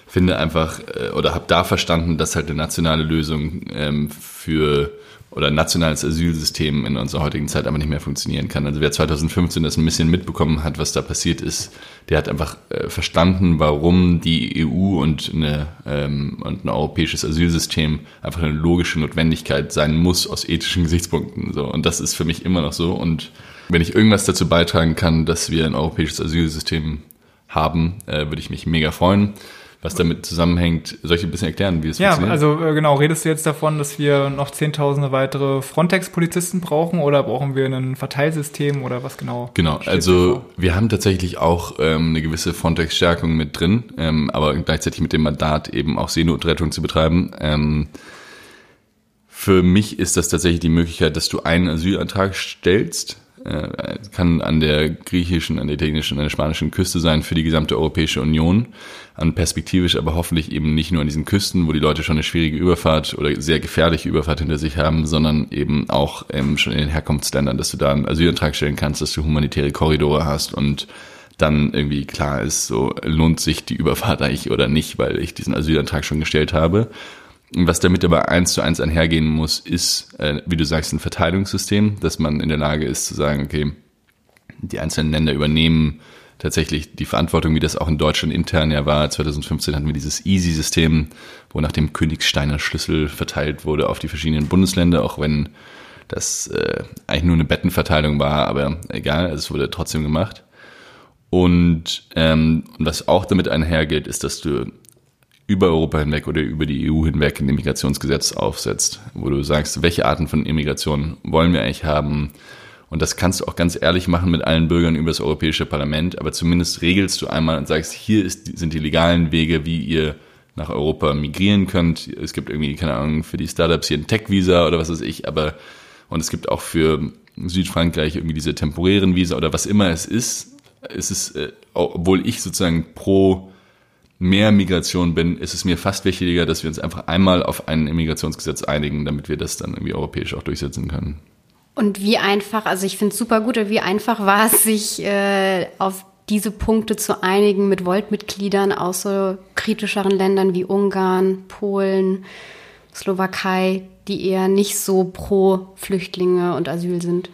finde einfach äh, oder habe da verstanden, dass halt eine nationale Lösung ähm, für oder ein nationales Asylsystem in unserer heutigen Zeit einfach nicht mehr funktionieren kann. Also wer 2015 das ein bisschen mitbekommen hat, was da passiert ist, der hat einfach äh, verstanden, warum die EU und, eine, ähm, und ein europäisches Asylsystem einfach eine logische Notwendigkeit sein muss aus ethischen Gesichtspunkten. So. Und das ist für mich immer noch so. Und wenn ich irgendwas dazu beitragen kann, dass wir ein europäisches Asylsystem haben, äh, würde ich mich mega freuen. Was damit zusammenhängt, soll ich ein bisschen erklären, wie es
Ja,
funktioniert?
also äh, genau, redest du jetzt davon, dass wir noch zehntausende weitere Frontex-Polizisten brauchen oder brauchen wir ein Verteilsystem oder was genau?
Genau, also wir haben tatsächlich auch ähm, eine gewisse Frontex-Stärkung mit drin, ähm, aber gleichzeitig mit dem Mandat eben auch Seenotrettung zu betreiben. Ähm, für mich ist das tatsächlich die Möglichkeit, dass du einen Asylantrag stellst. Äh, kann an der griechischen, an der italienischen, an der spanischen Küste sein für die gesamte Europäische Union. An perspektivisch aber hoffentlich eben nicht nur an diesen Küsten, wo die Leute schon eine schwierige Überfahrt oder sehr gefährliche Überfahrt hinter sich haben, sondern eben auch ähm, schon in den Herkunftsländern, dass du da einen Asylantrag stellen kannst, dass du humanitäre Korridore hast und dann irgendwie klar ist, so lohnt sich die Überfahrt eigentlich oder nicht, weil ich diesen Asylantrag schon gestellt habe. Was damit aber eins zu eins einhergehen muss, ist, äh, wie du sagst, ein Verteilungssystem, dass man in der Lage ist zu sagen, okay, die einzelnen Länder übernehmen tatsächlich die Verantwortung, wie das auch in Deutschland intern ja war. 2015 hatten wir dieses Easy-System, wo nach dem Königsteiner Schlüssel verteilt wurde auf die verschiedenen Bundesländer, auch wenn das äh, eigentlich nur eine Bettenverteilung war, aber egal, es wurde trotzdem gemacht. Und ähm, was auch damit einhergeht, ist, dass du über Europa hinweg oder über die EU hinweg ein Immigrationsgesetz aufsetzt, wo du sagst, welche Arten von Immigration wollen wir eigentlich haben. Und das kannst du auch ganz ehrlich machen mit allen Bürgern über das Europäische Parlament, aber zumindest regelst du einmal und sagst, hier ist, sind die legalen Wege, wie ihr nach Europa migrieren könnt. Es gibt irgendwie, keine Ahnung, für die Startups hier ein Tech-Visa oder was weiß ich, aber und es gibt auch für Südfrankreich irgendwie diese temporären Visa oder was immer es ist. Es ist, äh, obwohl ich sozusagen pro mehr Migration bin, ist es mir fast wichtiger, dass wir uns einfach einmal auf ein Immigrationsgesetz einigen, damit wir das dann irgendwie europäisch auch durchsetzen können.
Und wie einfach, also ich finde es super gut, wie einfach war es, sich äh, auf diese Punkte zu einigen mit Volt-Mitgliedern aus so kritischeren Ländern wie Ungarn, Polen, Slowakei, die eher nicht so pro Flüchtlinge und Asyl sind.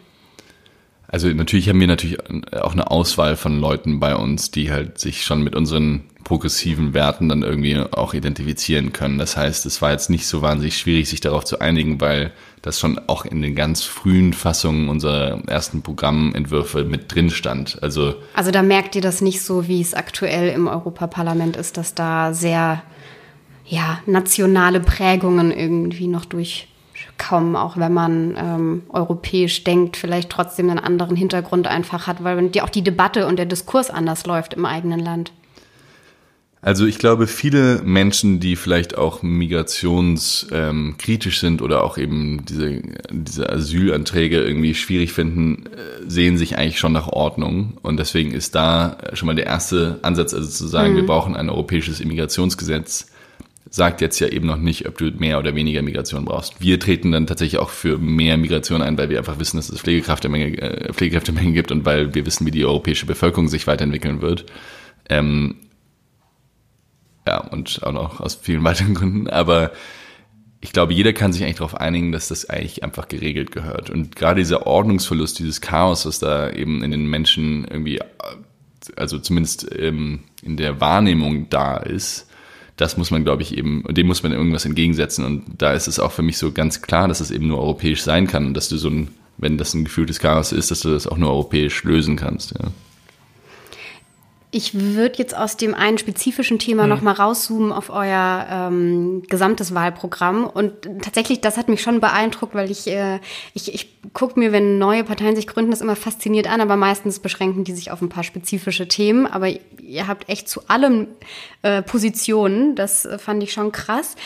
Also natürlich haben wir natürlich auch eine Auswahl von Leuten bei uns, die halt sich schon mit unseren progressiven Werten dann irgendwie auch identifizieren können. Das heißt, es war jetzt nicht so wahnsinnig schwierig, sich darauf zu einigen, weil das schon auch in den ganz frühen Fassungen unserer ersten Programmentwürfe mit drin stand. Also
Also da merkt ihr das nicht so, wie es aktuell im Europaparlament ist, dass da sehr ja, nationale Prägungen irgendwie noch durchkommen, auch wenn man ähm, europäisch denkt, vielleicht trotzdem einen anderen Hintergrund einfach hat, weil die, auch die Debatte und der Diskurs anders läuft im eigenen Land.
Also ich glaube, viele Menschen, die vielleicht auch migrationskritisch sind oder auch eben diese, diese Asylanträge irgendwie schwierig finden, äh, sehen sich eigentlich schon nach Ordnung. Und deswegen ist da schon mal der erste Ansatz, also zu sagen, wir brauchen ein europäisches Immigrationsgesetz, sagt jetzt ja eben noch nicht, ob du mehr oder weniger Migration brauchst. Wir treten dann tatsächlich auch für mehr Migration ein, weil wir einfach wissen, dass es Pflegekräftemenge, äh, Pflegekräftemenge gibt und weil wir wissen, wie die europäische Bevölkerung sich weiterentwickeln wird. Ähm, ja, und auch noch aus vielen weiteren Gründen. Aber ich glaube, jeder kann sich eigentlich darauf einigen, dass das eigentlich einfach geregelt gehört. Und gerade dieser Ordnungsverlust, dieses Chaos, was da eben in den Menschen irgendwie, also zumindest ähm, in der Wahrnehmung da ist, das muss man, glaube ich, eben, dem muss man irgendwas entgegensetzen. Und da ist es auch für mich so ganz klar, dass es eben nur europäisch sein kann und dass du so ein, wenn das ein gefühltes Chaos ist, dass du das auch nur europäisch lösen kannst. Ja.
Ich würde jetzt aus dem einen spezifischen Thema mhm. nochmal rauszoomen auf euer ähm, gesamtes Wahlprogramm. Und tatsächlich, das hat mich schon beeindruckt, weil ich, äh, ich, ich gucke mir, wenn neue Parteien sich gründen, das immer fasziniert an, aber meistens beschränken die sich auf ein paar spezifische Themen. Aber ihr habt echt zu allem äh, Positionen. Das äh, fand ich schon krass.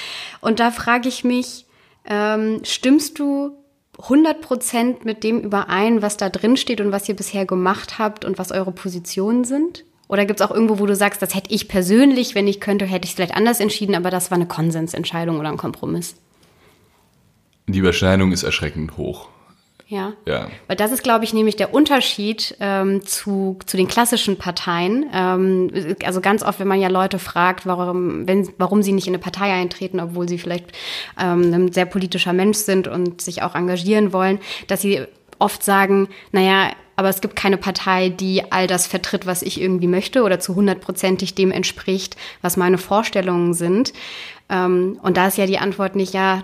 Und da frage ich mich, ähm, stimmst du 100 Prozent mit dem überein, was da drin steht und was ihr bisher gemacht habt und was eure Positionen sind? Oder gibt es auch irgendwo, wo du sagst, das hätte ich persönlich, wenn ich könnte, hätte ich es vielleicht anders entschieden, aber das war eine Konsensentscheidung oder ein Kompromiss?
Die Überschneidung ist erschreckend hoch.
Ja.
ja.
Weil das ist, glaube ich, nämlich der Unterschied ähm, zu, zu den klassischen Parteien. Ähm, also ganz oft, wenn man ja Leute fragt, warum, wenn, warum sie nicht in eine Partei eintreten, obwohl sie vielleicht ähm, ein sehr politischer Mensch sind und sich auch engagieren wollen, dass sie oft sagen, naja, aber es gibt keine Partei, die all das vertritt, was ich irgendwie möchte oder zu hundertprozentig dem entspricht, was meine Vorstellungen sind. Ähm, und da ist ja die Antwort nicht, ja,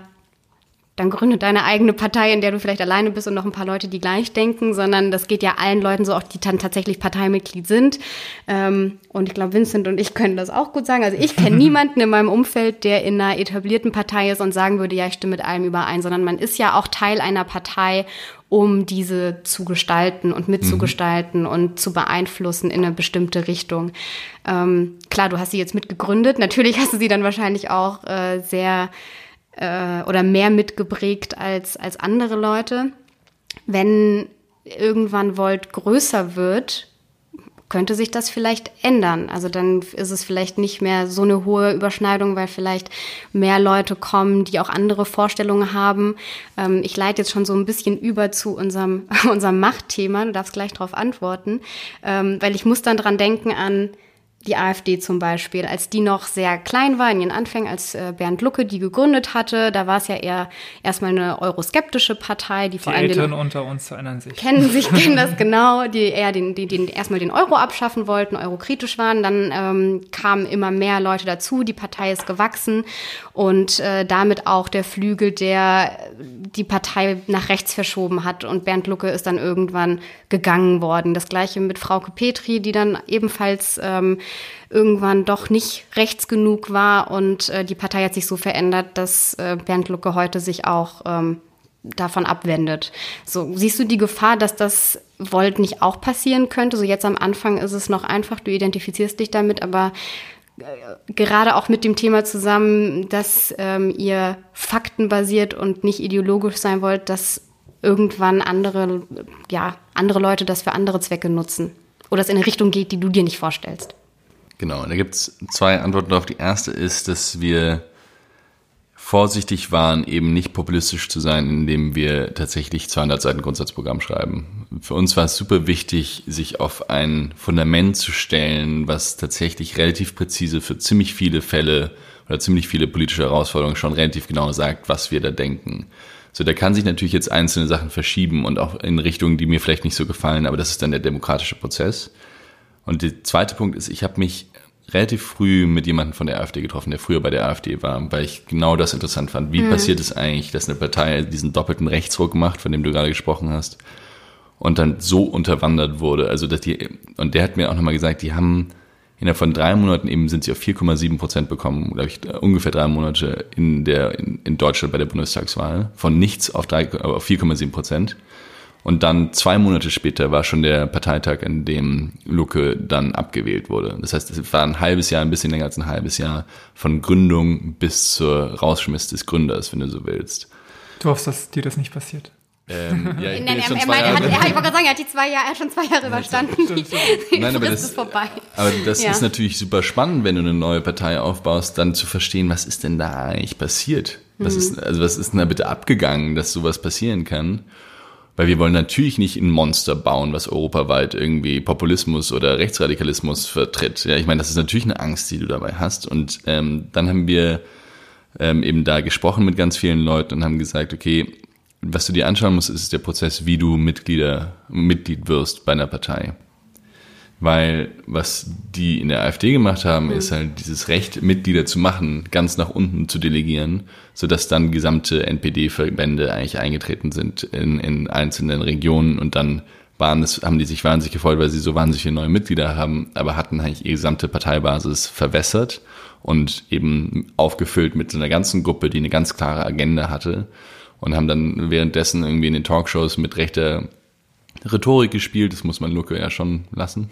dann gründe deine eigene Partei, in der du vielleicht alleine bist und noch ein paar Leute, die gleich denken, sondern das geht ja allen Leuten so, auch die dann tatsächlich Parteimitglied sind. Ähm, und ich glaube, Vincent und ich können das auch gut sagen. Also ich kenne <laughs> niemanden in meinem Umfeld, der in einer etablierten Partei ist und sagen würde, ja, ich stimme mit allem überein, sondern man ist ja auch Teil einer Partei um diese zu gestalten und mitzugestalten mhm. und zu beeinflussen in eine bestimmte Richtung. Ähm, klar, du hast sie jetzt mitgegründet. Natürlich hast du sie dann wahrscheinlich auch äh, sehr äh, oder mehr mitgeprägt als, als andere Leute. Wenn irgendwann Volt größer wird, könnte sich das vielleicht ändern. Also dann ist es vielleicht nicht mehr so eine hohe Überschneidung, weil vielleicht mehr Leute kommen, die auch andere Vorstellungen haben. Ähm, ich leite jetzt schon so ein bisschen über zu unserem, <laughs> unserem Machtthema. Du darfst gleich darauf antworten, ähm, weil ich muss dann dran denken an die AfD zum Beispiel, als die noch sehr klein war in ihren Anfängen, als äh, Bernd Lucke die gegründet hatte, da war es ja eher erstmal eine euroskeptische Partei, die, die vor allem
Eltern den, unter uns erinnern sich.
Kennen sich, <laughs> kennen das genau, die eher den, die, den erstmal den Euro abschaffen wollten, eurokritisch waren. Dann ähm, kamen immer mehr Leute dazu, die Partei ist gewachsen und äh, damit auch der Flügel, der die Partei nach rechts verschoben hat. Und Bernd Lucke ist dann irgendwann gegangen worden. Das gleiche mit Frauke Petri, die dann ebenfalls ähm, irgendwann doch nicht rechts genug war. Und äh, die Partei hat sich so verändert, dass äh, Bernd Lucke heute sich auch ähm, davon abwendet. So, siehst du die Gefahr, dass das Volt nicht auch passieren könnte? So jetzt am Anfang ist es noch einfach, du identifizierst dich damit, aber äh, gerade auch mit dem Thema zusammen, dass ähm, ihr faktenbasiert und nicht ideologisch sein wollt, dass irgendwann andere, ja, andere Leute das für andere Zwecke nutzen. Oder es in eine Richtung geht, die du dir nicht vorstellst.
Genau, da gibt es zwei Antworten darauf. Die erste ist, dass wir vorsichtig waren, eben nicht populistisch zu sein, indem wir tatsächlich 200 Seiten Grundsatzprogramm schreiben. Für uns war es super wichtig, sich auf ein Fundament zu stellen, was tatsächlich relativ präzise für ziemlich viele Fälle oder ziemlich viele politische Herausforderungen schon relativ genau sagt, was wir da denken. So, da kann sich natürlich jetzt einzelne Sachen verschieben und auch in Richtungen, die mir vielleicht nicht so gefallen, aber das ist dann der demokratische Prozess. Und der zweite Punkt ist, ich habe mich relativ früh mit jemandem von der AfD getroffen, der früher bei der AfD war, weil ich genau das interessant fand. Wie mhm. passiert es eigentlich, dass eine Partei diesen doppelten Rechtsruck macht, von dem du gerade gesprochen hast, und dann so unterwandert wurde? Also, dass die, und der hat mir auch nochmal gesagt, die haben innerhalb von drei Monaten eben sind sie auf 4,7 Prozent bekommen, glaube ich, ungefähr drei Monate in der, in, in Deutschland bei der Bundestagswahl. Von nichts auf, auf 4,7 Prozent. Und dann zwei Monate später war schon der Parteitag, in dem Lucke dann abgewählt wurde. Das heißt, es war ein halbes Jahr, ein bisschen länger als ein halbes Jahr von Gründung bis zur Rausschmiss des Gründers, wenn du so willst.
Du hoffst, dass dir das nicht passiert.
Ähm, ja, <laughs>
ich Nein, er, meinte, hat, er, ich wollte gerade sagen, er hat die zwei Jahre, er hat schon zwei Jahre überstanden. <laughs>
Nein, aber das, ist vorbei. aber das ja. ist natürlich super spannend, wenn du eine neue Partei aufbaust, dann zu verstehen, was ist denn da eigentlich passiert? Was mhm. ist, also was ist denn da bitte abgegangen, dass sowas passieren kann? Weil wir wollen natürlich nicht ein Monster bauen, was europaweit irgendwie Populismus oder Rechtsradikalismus vertritt. Ja, ich meine, das ist natürlich eine Angst, die du dabei hast. Und ähm, dann haben wir ähm, eben da gesprochen mit ganz vielen Leuten und haben gesagt, okay, was du dir anschauen musst, ist der Prozess, wie du Mitglieder, Mitglied wirst bei einer Partei. Weil was die in der AfD gemacht haben, mhm. ist halt dieses Recht, Mitglieder zu machen, ganz nach unten zu delegieren, sodass dann gesamte NPD-Verbände eigentlich eingetreten sind in, in einzelnen Regionen und dann waren es, haben die sich wahnsinnig gefreut, weil sie so wahnsinnig viele neue Mitglieder haben, aber hatten eigentlich ihre gesamte Parteibasis verwässert und eben aufgefüllt mit einer ganzen Gruppe, die eine ganz klare Agenda hatte und haben dann währenddessen irgendwie in den Talkshows mit rechter Rhetorik gespielt, das muss man Lucke ja schon lassen.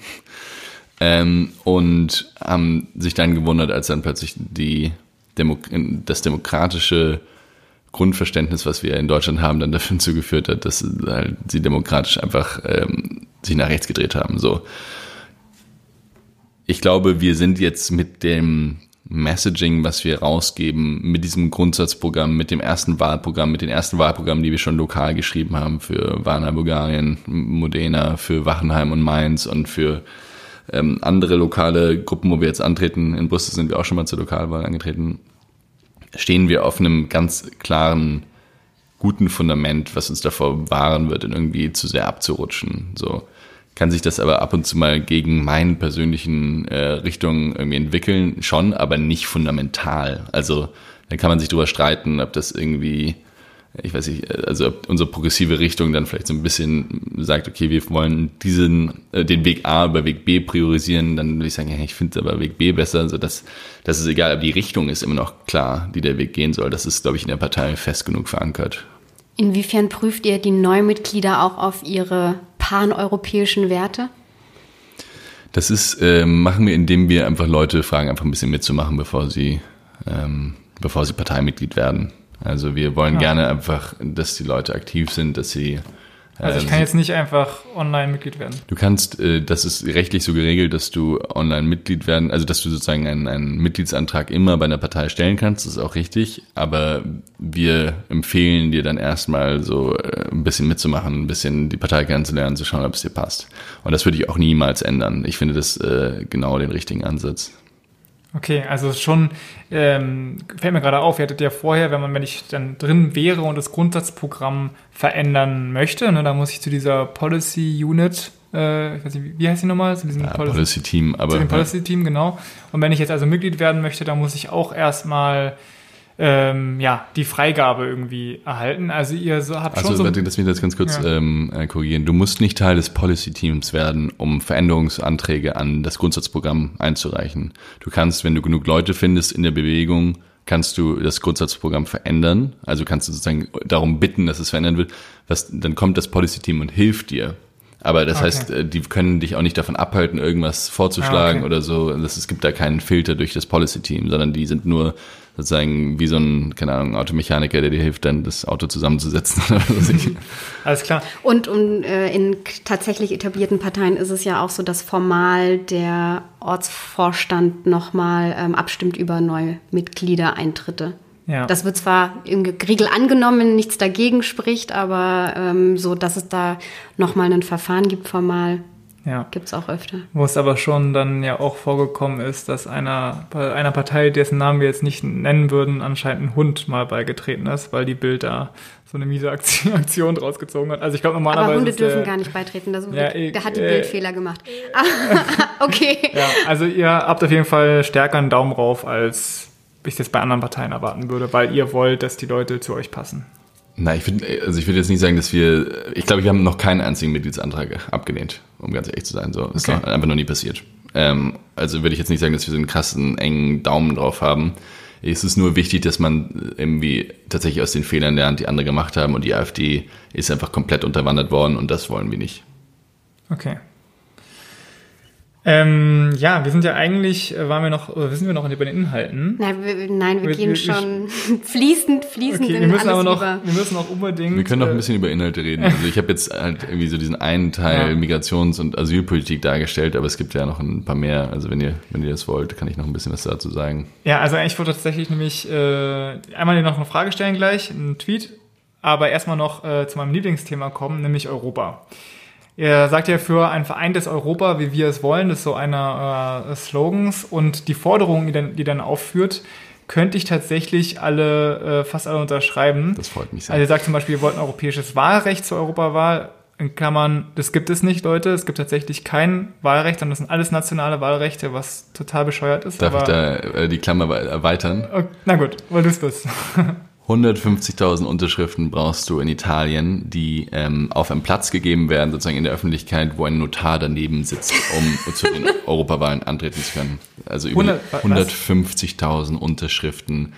Ähm, und haben sich dann gewundert, als dann plötzlich die Demo das demokratische Grundverständnis, was wir in Deutschland haben, dann dafür <laughs> zugeführt hat, dass halt sie demokratisch einfach ähm, sich nach rechts gedreht haben. So, ich glaube, wir sind jetzt mit dem Messaging, was wir rausgeben, mit diesem Grundsatzprogramm, mit dem ersten Wahlprogramm, mit den ersten Wahlprogrammen, die wir schon lokal geschrieben haben für Warner, Bulgarien, Modena, für Wachenheim und Mainz und für ähm, andere lokale Gruppen, wo wir jetzt antreten. In Brüssel sind wir auch schon mal zur Lokalwahl angetreten. Stehen wir auf einem ganz klaren, guten Fundament, was uns davor wahren wird, in irgendwie zu sehr abzurutschen. So kann sich das aber ab und zu mal gegen meinen persönlichen äh, Richtungen irgendwie entwickeln, schon, aber nicht fundamental. Also dann kann man sich drüber streiten, ob das irgendwie, ich weiß nicht, also ob unsere progressive Richtung dann vielleicht so ein bisschen sagt, okay, wir wollen diesen, äh, den Weg A über Weg B priorisieren, dann würde ich sagen, ja, ich finde aber Weg B besser. Also das, das ist egal, aber die Richtung ist immer noch klar, die der Weg gehen soll. Das ist, glaube ich, in der Partei fest genug verankert.
Inwiefern prüft ihr die Neumitglieder auch auf ihre paneuropäischen Werte?
Das ist, äh, machen wir, indem wir einfach Leute fragen, einfach ein bisschen mitzumachen, bevor sie, ähm, bevor sie Parteimitglied werden. Also wir wollen ja. gerne einfach, dass die Leute aktiv sind, dass sie
also ich ähm, kann jetzt nicht einfach Online-Mitglied werden.
Du kannst, äh, das ist rechtlich so geregelt, dass du Online-Mitglied werden, also dass du sozusagen einen, einen Mitgliedsantrag immer bei einer Partei stellen kannst, das ist auch richtig, aber wir empfehlen dir dann erstmal so äh, ein bisschen mitzumachen, ein bisschen die Partei kennenzulernen, zu schauen, ob es dir passt. Und das würde ich auch niemals ändern. Ich finde das äh, genau den richtigen Ansatz.
Okay, also schon ähm, fällt mir gerade auf, ihr hattet ja vorher, wenn man, wenn ich dann drin wäre und das Grundsatzprogramm verändern möchte, ne, da muss ich zu dieser Policy Unit, äh, ich weiß nicht, wie heißt die nochmal? Zu
diesem ja, Policy, Policy, Team, aber.
Zu dem Policy Team, genau. Und wenn ich jetzt also Mitglied werden möchte, dann muss ich auch erstmal ähm, ja, die Freigabe irgendwie erhalten. Also ihr so, habt
also,
schon so...
Also, lass mich das ganz kurz ja. ähm, äh, korrigieren. Du musst nicht Teil des Policy-Teams werden, um Veränderungsanträge an das Grundsatzprogramm einzureichen. Du kannst, wenn du genug Leute findest in der Bewegung, kannst du das Grundsatzprogramm verändern. Also kannst du sozusagen darum bitten, dass es verändert wird. Was, dann kommt das Policy-Team und hilft dir. Aber das okay. heißt, äh, die können dich auch nicht davon abhalten, irgendwas vorzuschlagen ah, okay. oder so. Das, es gibt da keinen Filter durch das Policy-Team, sondern die sind nur sozusagen wie so ein, keine Ahnung, Automechaniker, der dir hilft, dann das Auto zusammenzusetzen. <laughs>
Alles klar.
Und um, äh, in tatsächlich etablierten Parteien ist es ja auch so, dass formal der Ortsvorstand nochmal ähm, abstimmt über neue Mitgliedereintritte. Ja. Das wird zwar im Griegel angenommen, nichts dagegen spricht, aber ähm, so, dass es da nochmal ein Verfahren gibt formal, ja. Gibt es auch öfter.
Wo es aber schon dann ja auch vorgekommen ist, dass einer, bei einer Partei, dessen Namen wir jetzt nicht nennen würden, anscheinend ein Hund mal beigetreten ist, weil die Bild da so eine miese <laughs> Aktion, draus gezogen hat. Also ich glaube normalerweise.
Aber Hunde dürfen der, gar nicht beitreten. Das, ja, ich, da hat die äh, Bild Fehler gemacht. <laughs> okay.
Ja, also ihr habt auf jeden Fall stärker einen Daumen rauf, als ich es bei anderen Parteien erwarten würde, weil ihr wollt, dass die Leute zu euch passen.
Na, ich finde, also ich würde jetzt nicht sagen, dass wir, ich glaube, wir haben noch keinen einzigen Mitgliedsantrag abgelehnt, um ganz ehrlich zu sein. So, ist okay. einfach noch nie passiert. Ähm, also würde ich jetzt nicht sagen, dass wir so einen krassen, engen Daumen drauf haben. Es ist nur wichtig, dass man irgendwie tatsächlich aus den Fehlern lernt, die andere gemacht haben und die AfD ist einfach komplett unterwandert worden und das wollen wir nicht.
Okay. Ähm, ja, wir sind ja eigentlich, äh, waren wir noch, oder sind wir noch bei den Inhalten?
Nein, wir, nein, wir, wir gehen wir, schon <laughs> fließend, fließend
okay,
in
wir müssen
alles
aber noch,
über.
Wir müssen auch unbedingt.
Wir können noch ein äh, bisschen über Inhalte reden. Also ich habe jetzt halt irgendwie so diesen einen Teil ja. Migrations- und Asylpolitik dargestellt, aber es gibt ja noch ein paar mehr. Also wenn ihr, wenn ihr das wollt, kann ich noch ein bisschen was dazu sagen.
Ja, also ich wollte tatsächlich nämlich äh, einmal dir noch eine Frage stellen gleich, einen Tweet, aber erstmal noch äh, zu meinem Lieblingsthema kommen, nämlich Europa. Er sagt ja für ein vereintes Europa, wie wir es wollen, das ist so einer äh, Slogans und die Forderungen, die dann, die dann aufführt, könnte ich tatsächlich alle, äh, fast alle unterschreiben.
Das freut mich sehr.
Also er sagt zum Beispiel, wir wollten europäisches Wahlrecht zur Europawahl, in Klammern, das gibt es nicht, Leute. Es gibt tatsächlich kein Wahlrecht, sondern das sind alles nationale Wahlrechte, was total bescheuert ist.
Darf ich da äh, die Klammer erweitern?
Okay, na gut, weil du es bist. <laughs>
150.000 Unterschriften brauchst du in Italien, die ähm, auf einen Platz gegeben werden, sozusagen in der Öffentlichkeit, wo ein Notar daneben sitzt, um <laughs> zu den Europawahlen antreten zu können. Also über 150.000 Unterschriften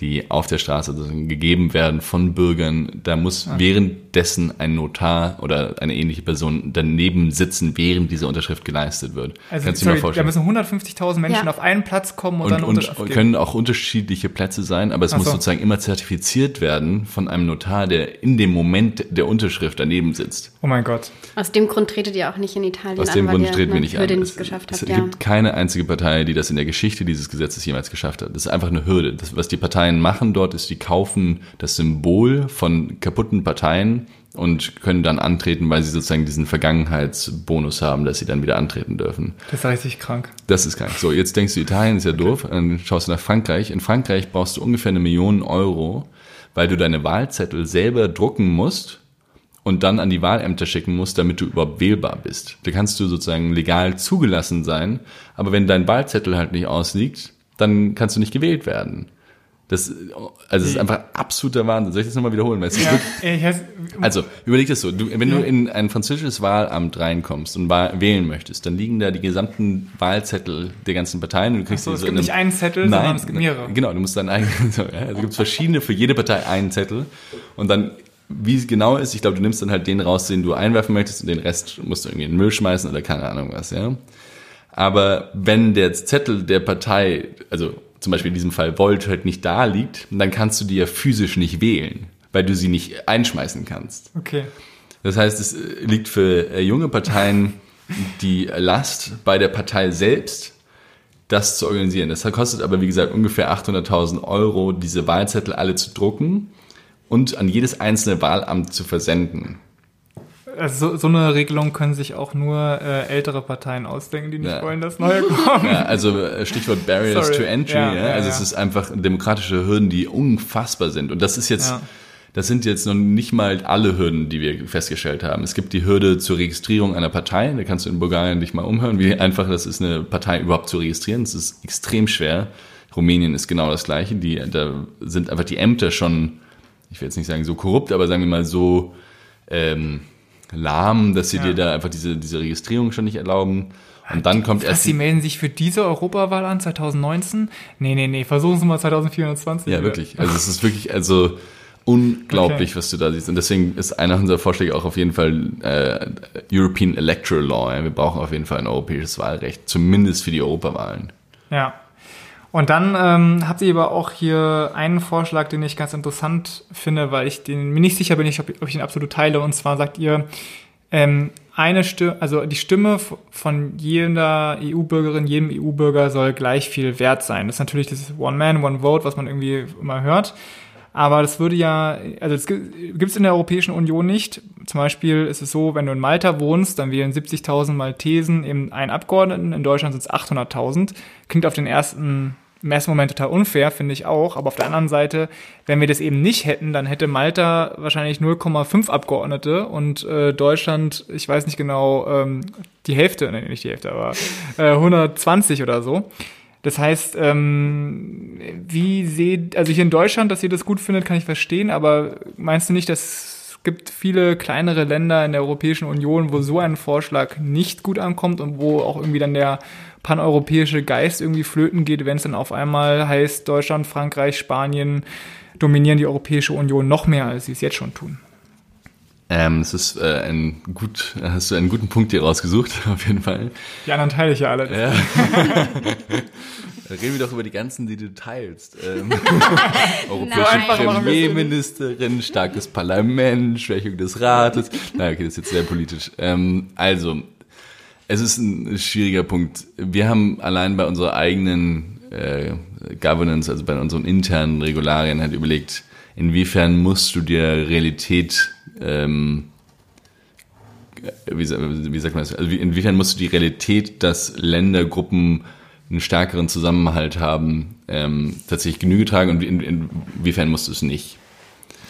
die auf der Straße gegeben werden von Bürgern. Da muss ah. währenddessen ein Notar oder eine ähnliche Person daneben sitzen, während diese Unterschrift geleistet wird.
Also, Kannst sorry, da müssen 150.000 Menschen ja. auf einen Platz kommen und, und dann eine Unterschrift
und können auch unterschiedliche Plätze sein, aber es Ach muss so. sozusagen immer zertifiziert werden von einem Notar, der in dem Moment der Unterschrift daneben sitzt.
Oh mein Gott.
Aus dem Grund tretet ihr auch nicht in Italien
Aus dem an, Grund treten wir nicht
Hürde
an.
Nicht geschafft
es,
habt,
es gibt keine einzige Partei, die das in der Geschichte dieses Gesetzes jemals geschafft hat. Das ist einfach eine Hürde. Das, was die Partei Parteien machen dort, ist, die kaufen das Symbol von kaputten Parteien und können dann antreten, weil sie sozusagen diesen Vergangenheitsbonus haben, dass sie dann wieder antreten dürfen.
Das ist richtig krank.
Das ist krank. So, jetzt denkst du, Italien ist ja doof, dann schaust du nach Frankreich. In Frankreich brauchst du ungefähr eine Million Euro, weil du deine Wahlzettel selber drucken musst und dann an die Wahlämter schicken musst, damit du überhaupt wählbar bist. Da kannst du sozusagen legal zugelassen sein, aber wenn dein Wahlzettel halt nicht ausliegt, dann kannst du nicht gewählt werden. Das, also es ist einfach absoluter Wahnsinn. Soll ich das nochmal wiederholen? Weil es ja, wirklich, also überleg das so, du, wenn ja. du in ein französisches Wahlamt reinkommst und wählen möchtest, dann liegen da die gesamten Wahlzettel der ganzen Parteien und du kriegst
so,
die
so es gibt nicht einen Zettel, nein, sondern es gibt mehrere.
Genau, du musst dann eigenen, <laughs> so, ja, also gibt verschiedene, für jede Partei einen Zettel und dann wie es genau ist, ich glaube, du nimmst dann halt den raus, den du einwerfen möchtest und den Rest musst du irgendwie in den Müll schmeißen oder keine Ahnung was, ja. Aber wenn der Zettel der Partei, also zum Beispiel in diesem Fall Volt halt nicht da liegt, dann kannst du die ja physisch nicht wählen, weil du sie nicht einschmeißen kannst.
Okay.
Das heißt, es äh, liegt für äh, junge Parteien <laughs> die Last bei der Partei selbst, das zu organisieren. Das kostet aber, wie gesagt, ungefähr 800.000 Euro, diese Wahlzettel alle zu drucken und an jedes einzelne Wahlamt zu versenden
also so, so, eine Regelung können sich auch nur äh, ältere Parteien ausdenken, die nicht ja. wollen, dass neue <laughs> kommen.
Ja, also äh, Stichwort Barriers Sorry. to Entry. Ja, also es ist einfach demokratische Hürden, die unfassbar sind. Und das ist jetzt, das sind jetzt noch nicht mal alle Hürden, die wir festgestellt haben. Es gibt die Hürde zur Registrierung einer Partei. Da kannst du in Bulgarien dich mal umhören, wie einfach das ist, eine Partei überhaupt zu registrieren. Das ist extrem schwer. Rumänien ist genau das Gleiche. Die, da sind einfach die Ämter schon, ich will jetzt nicht sagen so korrupt, aber sagen wir mal so, ähm, lahm, dass sie ja. dir da einfach diese, diese Registrierung schon nicht erlauben. Und dann kommt
erst. Sie melden sich für diese Europawahl an, 2019? Nee, nee, nee, versuchen Sie mal 2420.
Ja, wirklich. Also es ist wirklich, also unglaublich, okay. was du da siehst. Und deswegen ist einer unserer Vorschläge auch auf jeden Fall äh, European Electoral Law. Ja. Wir brauchen auf jeden Fall ein europäisches Wahlrecht, zumindest für die Europawahlen.
Ja. Und dann ähm, habt ihr aber auch hier einen Vorschlag, den ich ganz interessant finde, weil ich den, mir nicht sicher bin, ob, ob ich ihn absolut teile. Und zwar sagt ihr, ähm, eine Stimme, also die Stimme von jeder EU-Bürgerin, jedem EU-Bürger soll gleich viel wert sein. Das ist natürlich das One Man, One Vote, was man irgendwie immer hört. Aber das würde ja, also das gibt es in der Europäischen Union nicht. Zum Beispiel ist es so, wenn du in Malta wohnst, dann wählen 70.000 Maltesen eben einen Abgeordneten. In Deutschland sind es 800.000. Klingt auf den ersten im ersten Moment total unfair, finde ich auch. Aber auf der anderen Seite, wenn wir das eben nicht hätten, dann hätte Malta wahrscheinlich 0,5 Abgeordnete und äh, Deutschland, ich weiß nicht genau, ähm, die Hälfte, nee, nicht die Hälfte, aber äh, 120 oder so. Das heißt, ähm, wie seht, also hier in Deutschland, dass ihr das gut findet, kann ich verstehen, aber meinst du nicht, dass es gibt viele kleinere Länder in der Europäischen Union, wo so ein Vorschlag nicht gut ankommt und wo auch irgendwie dann der paneuropäische Geist irgendwie flöten geht, wenn es dann auf einmal heißt, Deutschland, Frankreich, Spanien dominieren die Europäische Union noch mehr, als sie es jetzt schon tun.
Ähm, es ist äh, ein gut, hast du einen guten Punkt hier rausgesucht, <laughs> auf jeden Fall.
Die anderen teile ich ja alle. Ja. <laughs>
Reden wir doch über die ganzen, die du teilst. Ähm, <laughs> europäische Premierministerin, starkes Parlament, Schwächung des Rates. Na, okay, das ist jetzt sehr politisch. Ähm, also, es ist ein schwieriger Punkt. Wir haben allein bei unserer eigenen äh, Governance, also bei unseren internen Regularien, halt überlegt, inwiefern musst du dir Realität, ähm, wie, wie sagt man das, also inwiefern musst du die Realität, dass Ländergruppen einen stärkeren Zusammenhalt haben, ähm, tatsächlich Genüge tragen und in, inwiefern musst du es nicht?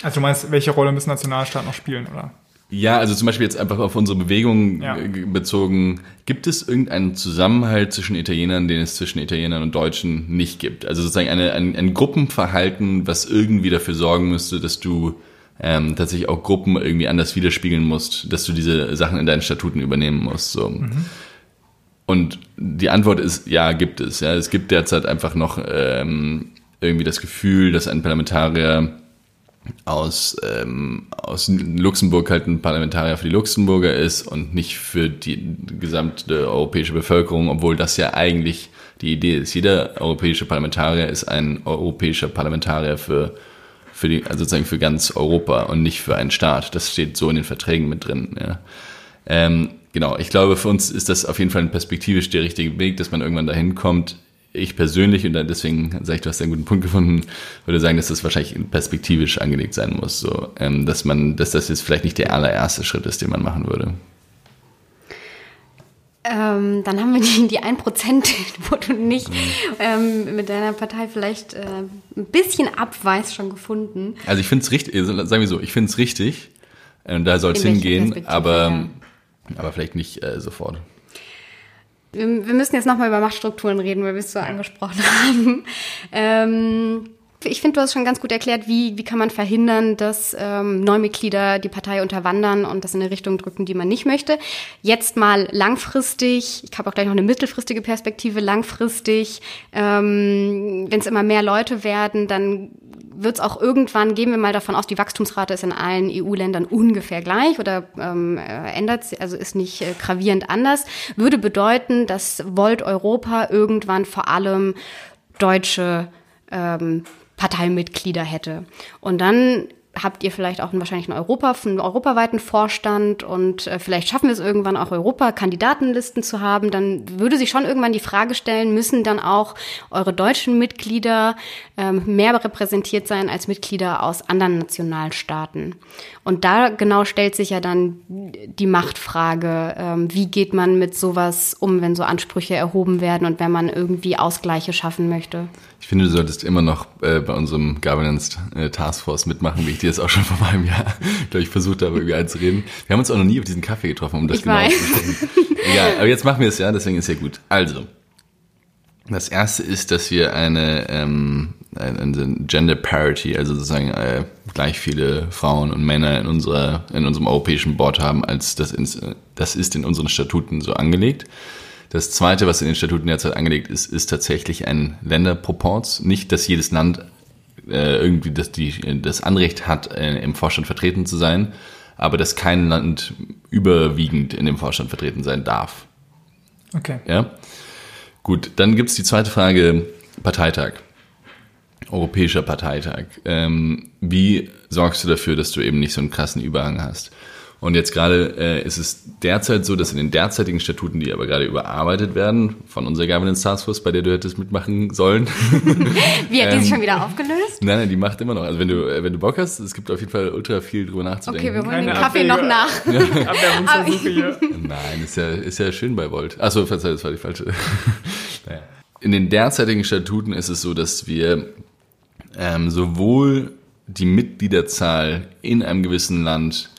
Also du meinst, welche Rolle müssen Nationalstaaten noch spielen, oder?
Ja, also zum Beispiel jetzt einfach auf unsere Bewegung
Ja.
äh, bezogen. Gibt es irgendeinen Zusammenhalt zwischen Italienern, den es zwischen Italienern und Deutschen nicht gibt? Also sozusagen eine, ein, ein Gruppenverhalten, was irgendwie dafür sorgen müsste, dass du ähm, tatsächlich auch Gruppen irgendwie anders widerspiegeln musst, dass du diese Sachen in deinen Statuten übernehmen musst. So. Und die Antwort ist, ja, gibt es. Ja, es gibt derzeit einfach noch ähm, irgendwie das Gefühl, dass ein Parlamentarier aus, ähm, aus Luxemburg halt ein Parlamentarier für die Luxemburger ist und nicht für die gesamte europäische Bevölkerung, obwohl das ja eigentlich die Idee ist. Jeder europäische Parlamentarier ist ein europäischer Parlamentarier für, für die, also sozusagen für ganz Europa und nicht für einen Staat. Das steht so in den Verträgen mit drin. Ja. Ähm, genau, ich glaube, für uns ist das auf jeden Fall perspektivisch der richtige Weg, dass man irgendwann dahin kommt. Ich persönlich, und deswegen sage ich, du hast einen guten Punkt gefunden, würde sagen, dass das wahrscheinlich perspektivisch angelegt sein muss. So, ähm, dass man, dass das jetzt vielleicht nicht der allererste Schritt ist, den man machen würde.
Ähm, dann haben wir die, die 1%, <laughs> wo du nicht ähm, mit deiner Partei vielleicht äh, ein bisschen abweist, schon gefunden.
Also ich finde es richtig, also sagen wir so, ich finde es richtig, äh, da soll es hingehen, aber,
ja.
aber vielleicht nicht äh, sofort.
Wir, wir müssen jetzt nochmal über Machtstrukturen reden, weil wir es so angesprochen <laughs> haben. Ähm, ich finde, du hast schon ganz gut erklärt, wie, wie kann man verhindern, dass ähm, Neumitglieder die Partei unterwandern und das in eine Richtung drücken, die man nicht möchte. Jetzt mal langfristig, ich habe auch gleich noch eine mittelfristige Perspektive, langfristig, ähm, wenn es immer mehr Leute werden, dann wird es auch irgendwann, gehen wir mal davon aus, die Wachstumsrate ist in allen EU-Ländern ungefähr gleich oder ähm, äh, ändert sich, also ist nicht äh, gravierend anders, würde bedeuten, dass Volt Europa irgendwann vor allem deutsche ähm, Parteimitglieder hätte. Und dann habt ihr vielleicht auch einen, wahrscheinlich einen, Europa, einen europaweiten Vorstand und äh, vielleicht schaffen wir es irgendwann auch Europa-Kandidatenlisten zu haben, dann würde sich schon irgendwann die Frage stellen, müssen dann auch eure deutschen Mitglieder ähm, mehr repräsentiert sein als Mitglieder aus anderen Nationalstaaten? Und da genau stellt sich ja dann die Machtfrage, ähm, wie geht man mit sowas um, wenn so Ansprüche erhoben werden und wenn man irgendwie Ausgleiche schaffen möchte?
Ich finde, du solltest immer noch äh, bei unserem Governance äh, Taskforce mitmachen, wie ich dir das auch schon vor einem Jahr, <laughs> glaube ich, versucht habe, irgendwie einzureden. Wir haben uns auch noch nie auf diesen Kaffee getroffen, um das
Ich
genau
weiß.
zu. Egal, <laughs> aber jetzt machen wir es ja, deswegen ist ja gut. Also, das erste ist, dass wir eine, ähm, eine Gender Parity, also sozusagen äh, gleich viele Frauen und Männer in unserer, in unserem europäischen Board haben, als das, ins, das ist in unseren Statuten so angelegt. Das zweite, was in den Statuten derzeit angelegt ist, ist tatsächlich ein Länderproporz. Nicht, dass jedes Land äh, irgendwie das, die, das Anrecht hat, äh, im Vorstand vertreten zu sein, aber dass kein Land überwiegend in dem Vorstand vertreten sein darf.
Okay.
Ja? Gut, dann gibt's die zweite Frage, Parteitag. Europäischer Parteitag. Ähm, wie sorgst du dafür, dass du eben nicht so einen krassen Überhang hast? Und jetzt gerade äh, ist es derzeit so, dass in den derzeitigen Statuten, die aber gerade überarbeitet werden, von unserer Governance Taskforce, bei der du hättest mitmachen sollen, <laughs>
Wie hat die
Ähm,
sich schon wieder aufgelöst?
nein, nein, die macht immer noch. Also wenn du, äh, wenn du Bock hast, es gibt auf jeden Fall ultra viel drüber nachzudenken.
Okay, wir holen
Keine
den Kaffee noch nach. <laughs>
Abwerbungsversuche hier. <laughs>
Nein, ist ja, ist ja schön bei Volt. Achso, verzeih, das war die falsche. naja. In den derzeitigen Statuten ist es so, dass wir ähm, sowohl die Mitgliederzahl in einem gewissen Land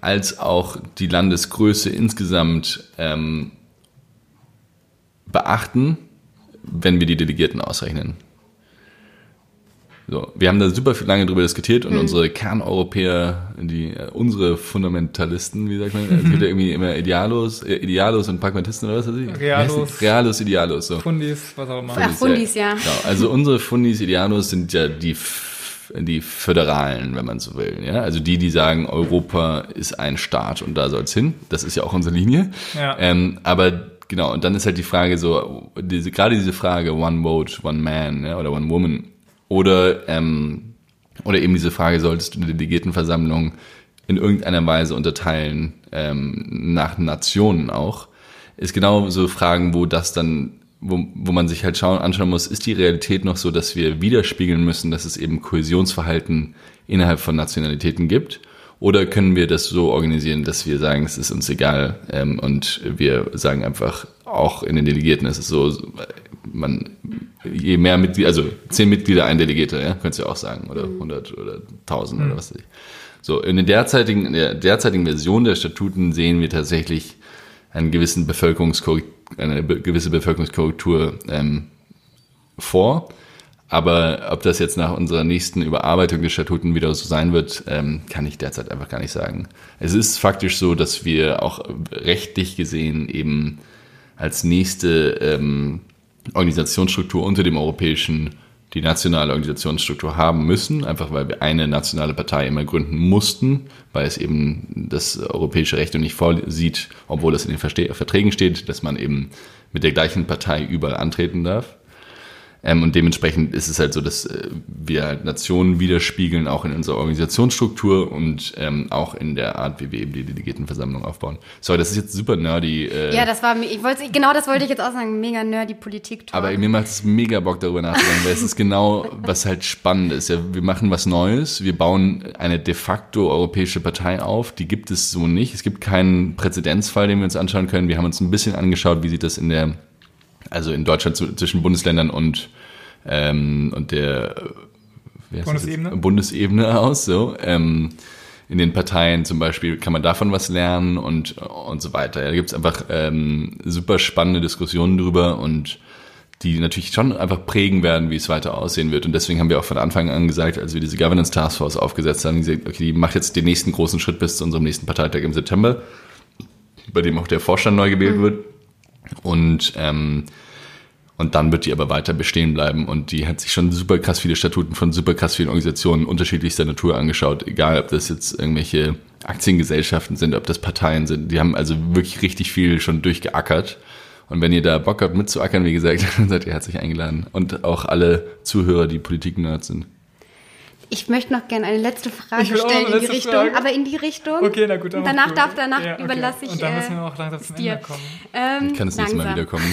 als auch die Landesgröße insgesamt ähm, beachten, wenn wir die Delegierten ausrechnen. So, wir haben da super viel lange drüber diskutiert und unsere Kerneuropäer, die äh, unsere Fundamentalisten, wie sagt man, es gibt ja <laughs> irgendwie immer Idealos, äh, Idealos und Pragmatisten oder was weiß ich?
Realos.
Realos, Idealos, so.
Fundis, was auch immer.
Ach, Fundis, ja.
Genau. Also unsere Fundis Ideanos sind ja die, die Föderalen, wenn man so will. Ja? Also die, die sagen, Europa ist ein Staat und da soll's hin. Das ist ja auch unsere Linie.
Ja.
Ähm, aber genau, und dann ist halt die Frage so, diese, gerade diese Frage, one vote, one man ja, oder one woman. Oder, ähm, oder eben diese Frage, solltest du eine Delegiertenversammlung in irgendeiner Weise unterteilen, ähm, nach Nationen auch, ist genau so Fragen, wo das dann, wo, wo man sich halt schauen, anschauen muss, ist die Realität noch so, dass wir widerspiegeln müssen, dass es eben Kohäsionsverhalten innerhalb von Nationalitäten gibt? Oder können wir das so organisieren, dass wir sagen, es ist uns egal ähm, und wir sagen einfach, auch in den Delegierten ist es so, man, je mehr Mitglieder, also zehn Mitglieder, ein Delegierter, ja, könntest du ja auch sagen, oder 100 oder 1000 oder was weiß ich. So, in, der derzeitigen, in der derzeitigen Version der Statuten sehen wir tatsächlich einen gewissen Bevölkerungskorrektur, eine gewisse Bevölkerungskorrektur ähm, vor. Aber ob das jetzt nach unserer nächsten Überarbeitung der Statuten wieder so sein wird, ähm, kann ich derzeit einfach gar nicht sagen. Es ist faktisch so, dass wir auch rechtlich gesehen eben als nächste ähm, Organisationsstruktur unter dem europäischen die nationale Organisationsstruktur haben müssen, einfach weil wir eine nationale Partei immer gründen mussten, weil es eben das europäische Recht nicht vorsieht, obwohl es in den Verträgen steht, dass man eben mit der gleichen Partei überall antreten darf. Ähm, und dementsprechend ist es halt so, dass äh, wir halt Nationen widerspiegeln, auch in unserer Organisationsstruktur und ähm, auch in der Art, wie wir eben die Delegiertenversammlung aufbauen. Sorry, das ist jetzt super nerdy.
Äh, ja, das war, ich wollte, genau das wollte ich jetzt auch sagen, mega nerdy Politik. -Talk.
Aber mir macht es mega Bock darüber nachzudenken, weil es ist genau, was halt spannend ist. Ja, wir machen was Neues, wir bauen eine de facto europäische Partei auf, die gibt es so nicht. Es gibt keinen Präzedenzfall, den wir uns anschauen können. Wir haben uns ein bisschen angeschaut, wie sieht das in der also in Deutschland zwischen Bundesländern und, ähm, und der
Bundesebene?
Bundesebene aus. So. Ähm, in den Parteien zum Beispiel kann man davon was lernen und, und so weiter. Ja, da gibt es einfach ähm, super spannende Diskussionen drüber und die natürlich schon einfach prägen werden, wie es weiter aussehen wird. Und deswegen haben wir auch von Anfang an gesagt, als wir diese Governance Taskforce aufgesetzt haben, gesagt, okay, die macht jetzt den nächsten großen Schritt bis zu unserem nächsten Parteitag im September, bei dem auch der Vorstand neu gewählt mhm. wird. Und, ähm, und dann wird die aber weiter bestehen bleiben. Und die hat sich schon super krass viele Statuten von super krass vielen Organisationen unterschiedlichster Natur angeschaut. Egal, ob das jetzt irgendwelche Aktiengesellschaften sind, ob das Parteien sind. Die haben also wirklich richtig viel schon durchgeackert. Und wenn ihr da Bock habt mitzuackern, wie gesagt, <laughs> dann seid ihr herzlich eingeladen. Und auch alle Zuhörer, die Politik-Nerds sind.
Ich möchte noch gerne eine letzte Frage stellen in die Richtung, Frage. aber in die Richtung.
Okay, na gut. Dann
danach darf, danach ja, okay. überlasse ich.
Und dann müssen wir auch langsam zum dir. Ende kommen.
Ähm, ich kann es nächste Mal wiederkommen.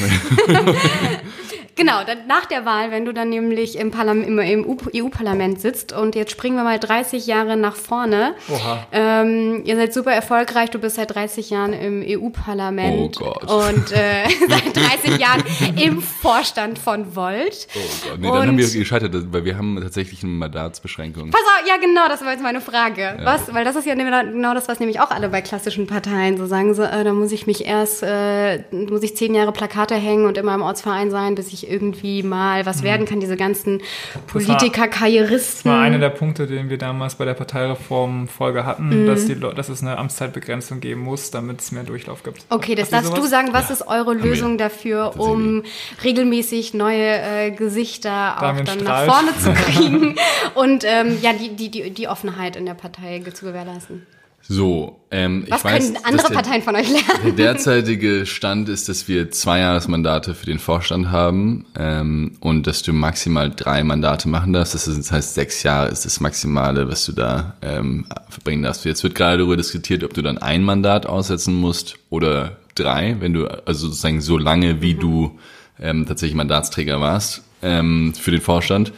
Genau, dann, nach der Wahl, wenn du dann nämlich im, im, im EU-Parlament sitzt und jetzt springen wir mal 30 Jahre nach vorne. Oha. Ähm, ihr seid super erfolgreich, du bist seit 30 Jahren im EU-Parlament.
Oh Gott.
Und äh, <laughs> <laughs> seit 30 Jahren im Vorstand von Volt.
Oh Gott, nee, und dann haben wir gescheitert, weil wir haben tatsächlich eine Mandatsbeschränkung.
Pass auf, ja genau, das war jetzt meine Frage. Ja. Was, weil das ist ja genau das, was nämlich auch alle bei klassischen Parteien so sagen, so, äh, da muss ich mich erst, äh, muss ich zehn Jahre Plakate hängen und immer im Ortsverein sein, bis ich irgendwie mal was mhm. werden kann, diese ganzen Politiker-Karrieristen.
Das war einer der Punkte, den wir damals bei der Parteireform-Folge hatten, mhm. dass, die, dass es eine Amtszeitbegrenzung geben muss, damit es mehr Durchlauf gibt.
Okay, das darfst du sagen. Was ja. ist eure Lösung dafür, um regelmäßig neue äh, Gesichter auch dann nach vorne zu <laughs> kriegen und ähm, ja, die, die, die, die Offenheit in der Partei zu gewährleisten?
So, ähm,
Was
ich weiß,
können andere der, Parteien von euch lernen?
Der derzeitige Stand ist, dass wir zwei Jahresmandate für den Vorstand haben ähm, und dass du maximal drei Mandate machen darfst. Das, ist, das heißt, sechs Jahre ist das Maximale, was du da ähm, verbringen darfst. Jetzt wird gerade darüber diskutiert, ob du dann ein Mandat aussetzen musst oder drei, wenn du, also sozusagen so lange, wie mhm. du ähm, tatsächlich Mandatsträger warst ähm, für den Vorstand.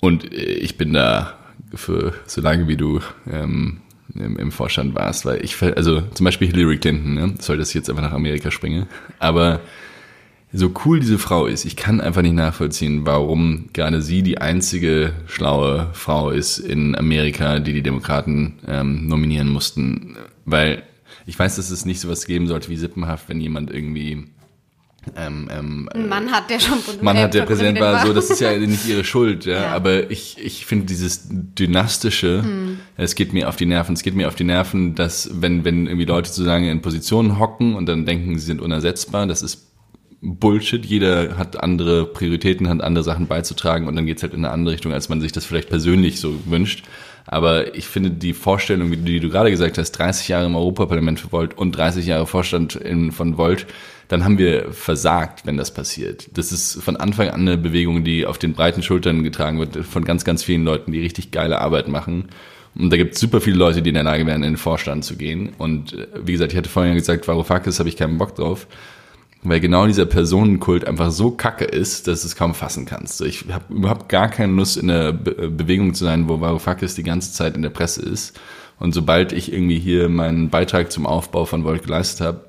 Und äh, ich bin da für so lange, wie du ähm, im, im Vorstand warst, weil ich, also zum Beispiel Hillary Clinton, ne? soll das jetzt einfach nach Amerika springen, aber so cool diese Frau ist, ich kann einfach nicht nachvollziehen, warum gerade sie die einzige schlaue Frau ist in Amerika, die die Demokraten ähm, nominieren mussten, weil ich weiß, dass es nicht sowas geben sollte wie Sippenhaft, wenn jemand irgendwie
ähm, ähm, Mann hat, der schon
Mann hat, der Präsident war, war, so, das ist ja <laughs> nicht ihre Schuld, ja. ja. Aber ich, ich finde dieses Dynastische, hm. es geht mir auf die Nerven. Es geht mir auf die Nerven, dass wenn, wenn irgendwie Leute zu lange in Positionen hocken und dann denken, sie sind unersetzbar, das ist Bullshit. Jeder hat andere Prioritäten, hat andere Sachen beizutragen und dann geht's halt in eine andere Richtung, als man sich das vielleicht persönlich so wünscht. Aber ich finde die Vorstellung, die du gerade gesagt hast, 30 Jahre im Europaparlament für Volt und 30 Jahre Vorstand in, von Volt, dann haben wir versagt, wenn das passiert. Das ist von Anfang an eine Bewegung, die auf den breiten Schultern getragen wird von ganz, ganz vielen Leuten, die richtig geile Arbeit machen. Und da gibt es super viele Leute, die in der Lage wären, in den Vorstand zu gehen. Und äh, wie gesagt, ich hatte vorhin gesagt, Varoufakis habe ich keinen Bock drauf weil genau dieser Personenkult einfach so kacke ist, dass du es kaum fassen kannst. Ich habe überhaupt gar keine Lust, in der Be äh, Bewegung zu sein, wo Varoufakis die ganze Zeit in der Presse ist. Und sobald ich irgendwie hier meinen Beitrag zum Aufbau von Volt geleistet habe,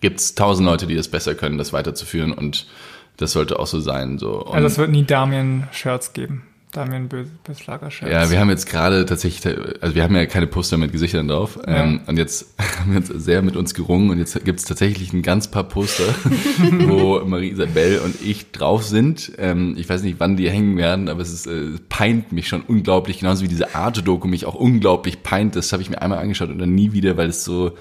gibt es tausend Leute, die das besser können, das weiterzuführen. Und Das sollte auch so sein. So.
Und also es wird nie Damien-Shirts geben. Damien Böslager Shirts.
Ja, wir haben jetzt gerade tatsächlich, also wir haben ja keine Poster mit Gesichtern drauf. Ja. Ähm, und jetzt <laughs> haben wir uns sehr mit uns gerungen und jetzt gibt es tatsächlich ein ganz paar Poster, <laughs> wo Marie-Isabelle und ich drauf sind. Ähm, ich weiß nicht, wann die hängen werden, aber es ist, äh, peint mich schon unglaublich, genauso wie diese Arte-Doku mich auch unglaublich peint. Das habe ich mir einmal angeschaut und dann nie wieder, weil es so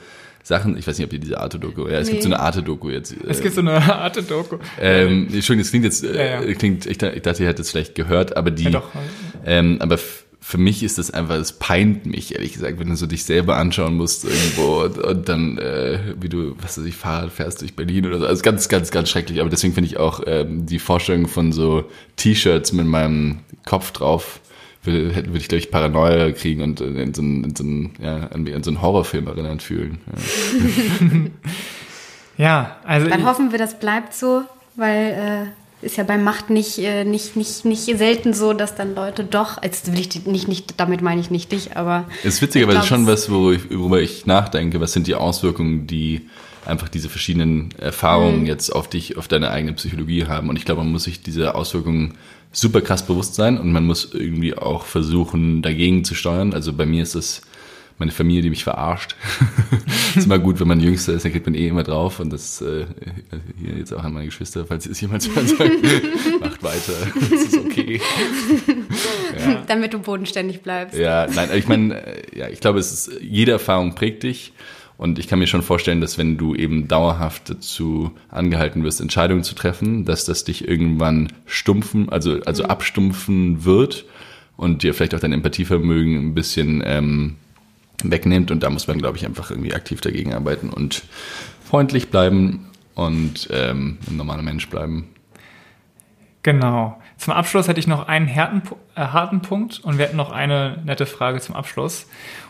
Sachen, ich weiß nicht, ob ihr diese Arte-Doku, ja, es nee. gibt so eine Arte-Doku jetzt.
Es gibt so eine Arte-Doku.
Ähm, Entschuldigung, das klingt jetzt, ja, ja. Äh, klingt, ich, ich dachte, ihr hättet es vielleicht gehört, aber die, ja, doch. Ähm, aber für mich ist das einfach, es peint mich, ehrlich gesagt, wenn du so dich selber anschauen musst irgendwo und, und dann, äh, wie du, was weiß ich, Fahrrad fährst durch Berlin oder so. Also ganz, ganz, ganz schrecklich. Aber deswegen finde ich auch ähm, die Vorstellung von so T-Shirts mit meinem Kopf drauf würde, würde ich, glaube ich, Paranoia kriegen und in so einen, in so einen, ja, an so einen Horrorfilm erinnert fühlen.
Ja, <laughs> ja also.
Dann hoffen wir, das bleibt so, weil äh, ist ja bei Macht nicht, äh, nicht, nicht, nicht selten so, dass dann Leute doch, jetzt will ich nicht, nicht, damit meine ich nicht dich, aber.
Es ist witzigerweise schon was, worüber ich, worüber ich nachdenke. Was sind die Auswirkungen, die einfach diese verschiedenen Erfahrungen mhm. jetzt auf dich, auf deine eigene Psychologie haben? Und ich glaube, man muss sich diese Auswirkungen super krass bewusst sein und man muss irgendwie auch versuchen, dagegen zu steuern. Also bei mir ist es meine Familie, die mich verarscht. <laughs> ist immer gut, wenn man Jüngster ist, dann kriegt man eh immer drauf. Und das äh, hier jetzt auch an meine Geschwister, falls sie es jemals hören sagen, <laughs> macht weiter, das ist okay. <laughs>
Ja. Damit du bodenständig bleibst.
Ja, nein, ich meine, ja, ich glaube, es ist, jede Erfahrung prägt dich. Und ich kann mir schon vorstellen, dass wenn du eben dauerhaft dazu angehalten wirst, Entscheidungen zu treffen, dass das dich irgendwann stumpfen, also, also mhm. abstumpfen wird und dir vielleicht auch dein Empathievermögen ein bisschen ähm, wegnimmt. Und da muss man, glaube ich, einfach irgendwie aktiv dagegen arbeiten und freundlich bleiben und ähm, ein normaler Mensch bleiben.
Genau. Zum Abschluss hätte ich noch einen harten, äh, harten Punkt und wir hätten noch eine nette Frage zum Abschluss.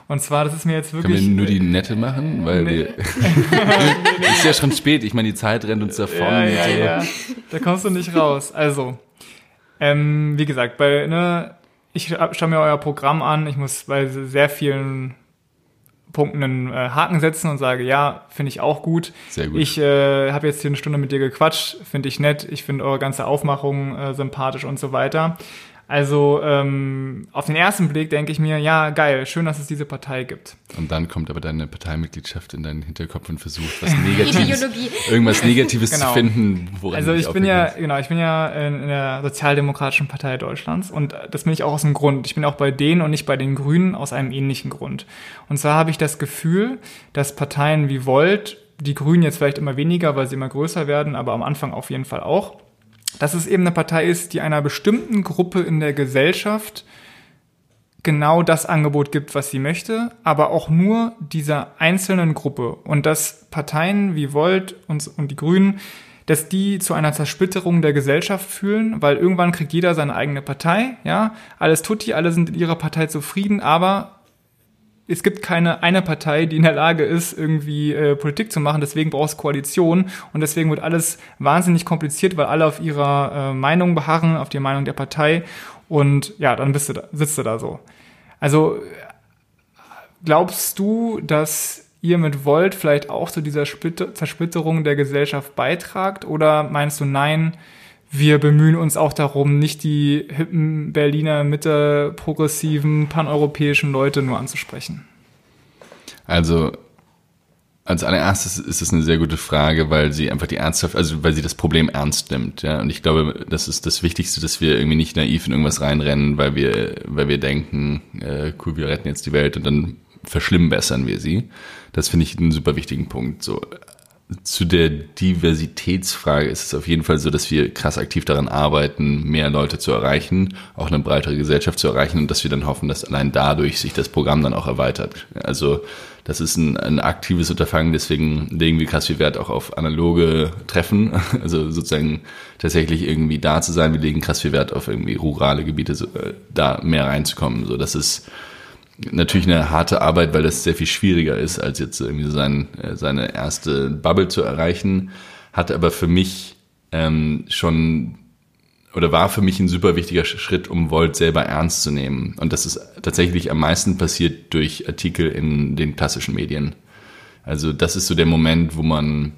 Und zwar, das ist mir jetzt wirklich.
Können wir nur die nette machen? Weil nee. wir. <laughs> ist ja schon spät. Ich meine, die Zeit rennt uns davon. Ja,
ja, so. ja. Da kommst du nicht raus. Also, ähm, wie gesagt, bei, ne, ich schaue mir euer Programm an. Ich muss bei sehr vielen Punkten einen äh, Haken setzen und sage, ja, finde ich auch gut.
Sehr gut.
Ich äh, habe jetzt hier eine Stunde mit dir gequatscht, finde ich nett. Ich finde eure ganze Aufmachung äh, sympathisch und so weiter. Also ähm, auf den ersten Blick denke ich mir, ja, geil, schön, dass es diese Partei gibt.
Und dann kommt aber deine Parteimitgliedschaft in deinen Hinterkopf und versucht, was Negatives, <laughs> irgendwas Negatives genau. zu finden,
woran Also ich bin ja, genau, ich bin ja in, in, der Sozialdemokratischen Partei Deutschlands und das bin ich auch aus einem Grund. Ich bin auch bei denen und nicht bei den Grünen aus einem ähnlichen Grund. Und zwar habe ich das Gefühl, dass Parteien wie Volt, die Grünen jetzt vielleicht immer weniger, weil sie immer größer werden, aber am Anfang auf jeden Fall auch, dass es eben eine Partei ist, die einer bestimmten Gruppe in der Gesellschaft genau das Angebot gibt, was sie möchte, aber auch nur dieser einzelnen Gruppe. Und dass Parteien wie Volt und, und die Grünen, dass die zu einer Zersplitterung der Gesellschaft fühlen, weil irgendwann kriegt jeder seine eigene Partei, ja, alles tutti, alle sind in ihrer Partei zufrieden, aber es gibt keine eine Partei, die in der Lage ist, irgendwie äh, Politik zu machen. Deswegen brauchst du Koalition und deswegen wird alles wahnsinnig kompliziert, weil alle auf ihrer äh, Meinung beharren, auf die Meinung der Partei. Und ja, dann bist du da, sitzt du da so. Also glaubst du, dass ihr mit Volt vielleicht auch zu dieser Splitter Zersplitterung der Gesellschaft beitragt? Oder meinst du, nein, wir bemühen uns auch darum, nicht die hippen Berliner Mitte progressiven paneuropäischen Leute nur anzusprechen.
Also als allererstes ist es eine sehr gute Frage, weil sie einfach die ernsthaft, also weil sie das Problem ernst nimmt, ja. Und ich glaube, das ist das Wichtigste, dass wir irgendwie nicht naiv in irgendwas reinrennen, weil wir, weil wir denken, äh, cool, wir retten jetzt die Welt und dann verschlimmbessern wir sie. Das finde ich einen super wichtigen Punkt. So zu der Diversitätsfrage ist es auf jeden Fall so, dass wir krass aktiv daran arbeiten, mehr Leute zu erreichen, auch eine breitere Gesellschaft zu erreichen und dass wir dann hoffen, dass allein dadurch sich das Programm dann auch erweitert. Also das ist ein, ein aktives Unterfangen, deswegen legen wir krass viel Wert auch auf analoge Treffen, <laughs> also sozusagen tatsächlich irgendwie da zu sein. Wir legen krass viel Wert auf irgendwie rurale Gebiete, so, äh, da mehr reinzukommen. So, das ist natürlich eine harte Arbeit, weil das sehr viel schwieriger ist, als jetzt irgendwie sein, äh, seine erste Bubble zu erreichen. Hat aber für mich ähm, schon oder war für mich ein super wichtiger Schritt, um Volt selber ernst zu nehmen. Und das ist tatsächlich am meisten passiert durch Artikel in den klassischen Medien. Also das ist so der Moment, wo man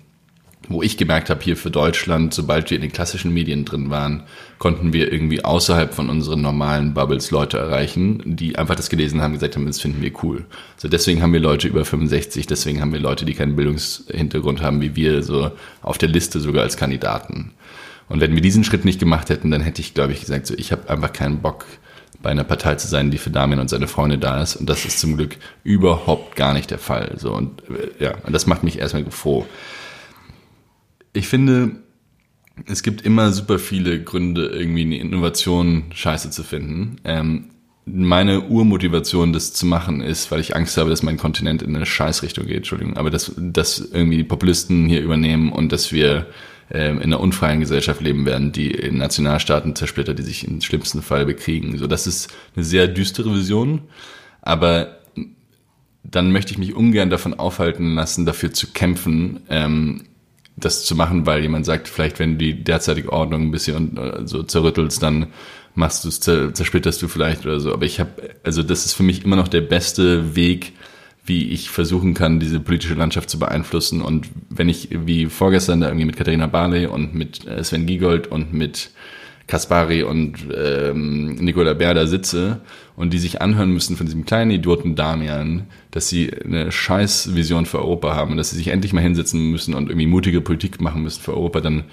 wo ich gemerkt habe, hier für Deutschland, sobald wir in den klassischen Medien drin waren, konnten wir irgendwie außerhalb von unseren normalen Bubbles Leute erreichen, die einfach das gelesen haben, gesagt haben, das finden wir cool. So deswegen haben wir Leute über 65, deswegen haben wir Leute, die keinen Bildungshintergrund haben wie wir, so auf der Liste sogar als Kandidaten. Und wenn wir diesen Schritt nicht gemacht hätten, dann hätte ich, glaube ich, gesagt, so ich habe einfach keinen Bock, bei einer Partei zu sein, die für Damien und seine Freunde da ist. Und das ist zum Glück überhaupt gar nicht der Fall. So und äh, ja, und das macht mich erstmal froh ich finde, es gibt immer super viele Gründe, irgendwie eine Innovation scheiße zu finden. Ähm, meine Urmotivation, das zu machen, ist, weil ich Angst habe, dass mein Kontinent in eine Scheißrichtung geht, Entschuldigung, aber dass, dass irgendwie die Populisten hier übernehmen und dass wir ähm, in einer unfreien Gesellschaft leben werden, die in Nationalstaaten zersplittert, die sich im schlimmsten Fall bekriegen. So, das ist eine sehr düstere Vision, aber dann möchte ich mich ungern davon aufhalten lassen, dafür zu kämpfen, ähm, das zu machen, weil jemand sagt, vielleicht wenn du die derzeitige Ordnung ein bisschen äh, so zerrüttelst, dann machst du es, zersplitterst du vielleicht oder so. Aber ich habe, also das ist für mich immer noch der beste Weg, wie ich versuchen kann, diese politische Landschaft zu beeinflussen. Und wenn ich wie vorgestern da irgendwie mit Katharina Barley und mit äh, Sven Giegold und mit Kaspari und ähm, Nicola Berda sitze und die sich anhören müssen von diesem kleinen Idioten Damian, dass sie eine scheiß Vision für Europa haben und dass sie sich endlich mal hinsetzen müssen und irgendwie mutige Politik machen müssen für Europa, dann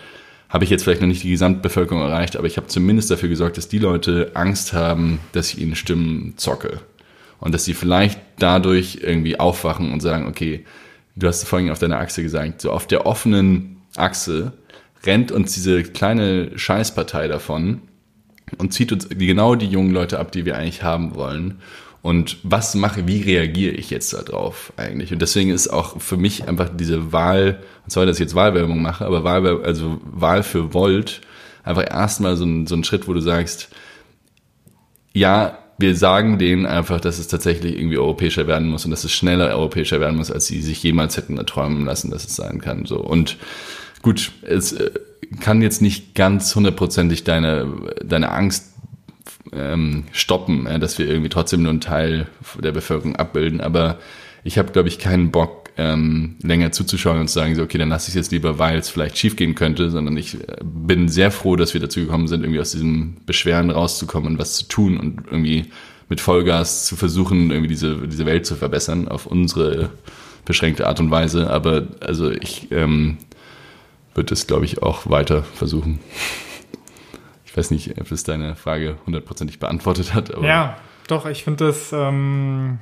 habe ich jetzt vielleicht noch nicht die Gesamtbevölkerung erreicht, aber ich habe zumindest dafür gesorgt, dass die Leute Angst haben, dass ich ihnen Stimmen zocke. Und dass sie vielleicht dadurch irgendwie aufwachen und sagen, okay, du hast vorhin auf deiner Achse gesagt, so auf der offenen Achse rennt uns diese kleine Scheißpartei davon und zieht uns genau die jungen Leute ab, die wir eigentlich haben wollen. Und was mache, wie reagiere ich jetzt darauf eigentlich? Und deswegen ist auch für mich einfach diese Wahl, und zwar, dass ich jetzt Wahlwerbung mache, aber Wahl, also Wahl für Volt, einfach erstmal so ein, so ein Schritt, wo du sagst, ja, wir sagen denen einfach, dass es tatsächlich irgendwie europäischer werden muss und dass es schneller europäischer werden muss, als sie sich jemals hätten erträumen lassen, dass es sein kann. So und gut, es äh, kann jetzt nicht ganz hundertprozentig deine, deine Angst ähm, stoppen, ja, dass wir irgendwie trotzdem nur einen Teil der Bevölkerung abbilden. Aber ich habe, glaube ich, keinen Bock, ähm, länger zuzuschauen und zu sagen, so, okay, dann lasse ich es jetzt lieber, weil es vielleicht schiefgehen könnte, sondern ich äh, bin sehr froh, dass wir dazu gekommen sind, irgendwie aus diesem Beschweren rauszukommen und was zu tun und irgendwie mit Vollgas zu versuchen, irgendwie diese, diese Welt zu verbessern auf unsere beschränkte Art und Weise. Aber also ich ähm, wird es, glaube ich, auch weiter versuchen. Ich weiß nicht, ob es deine Frage hundertprozentig beantwortet hat.
Ja, doch, ich finde das, ähm,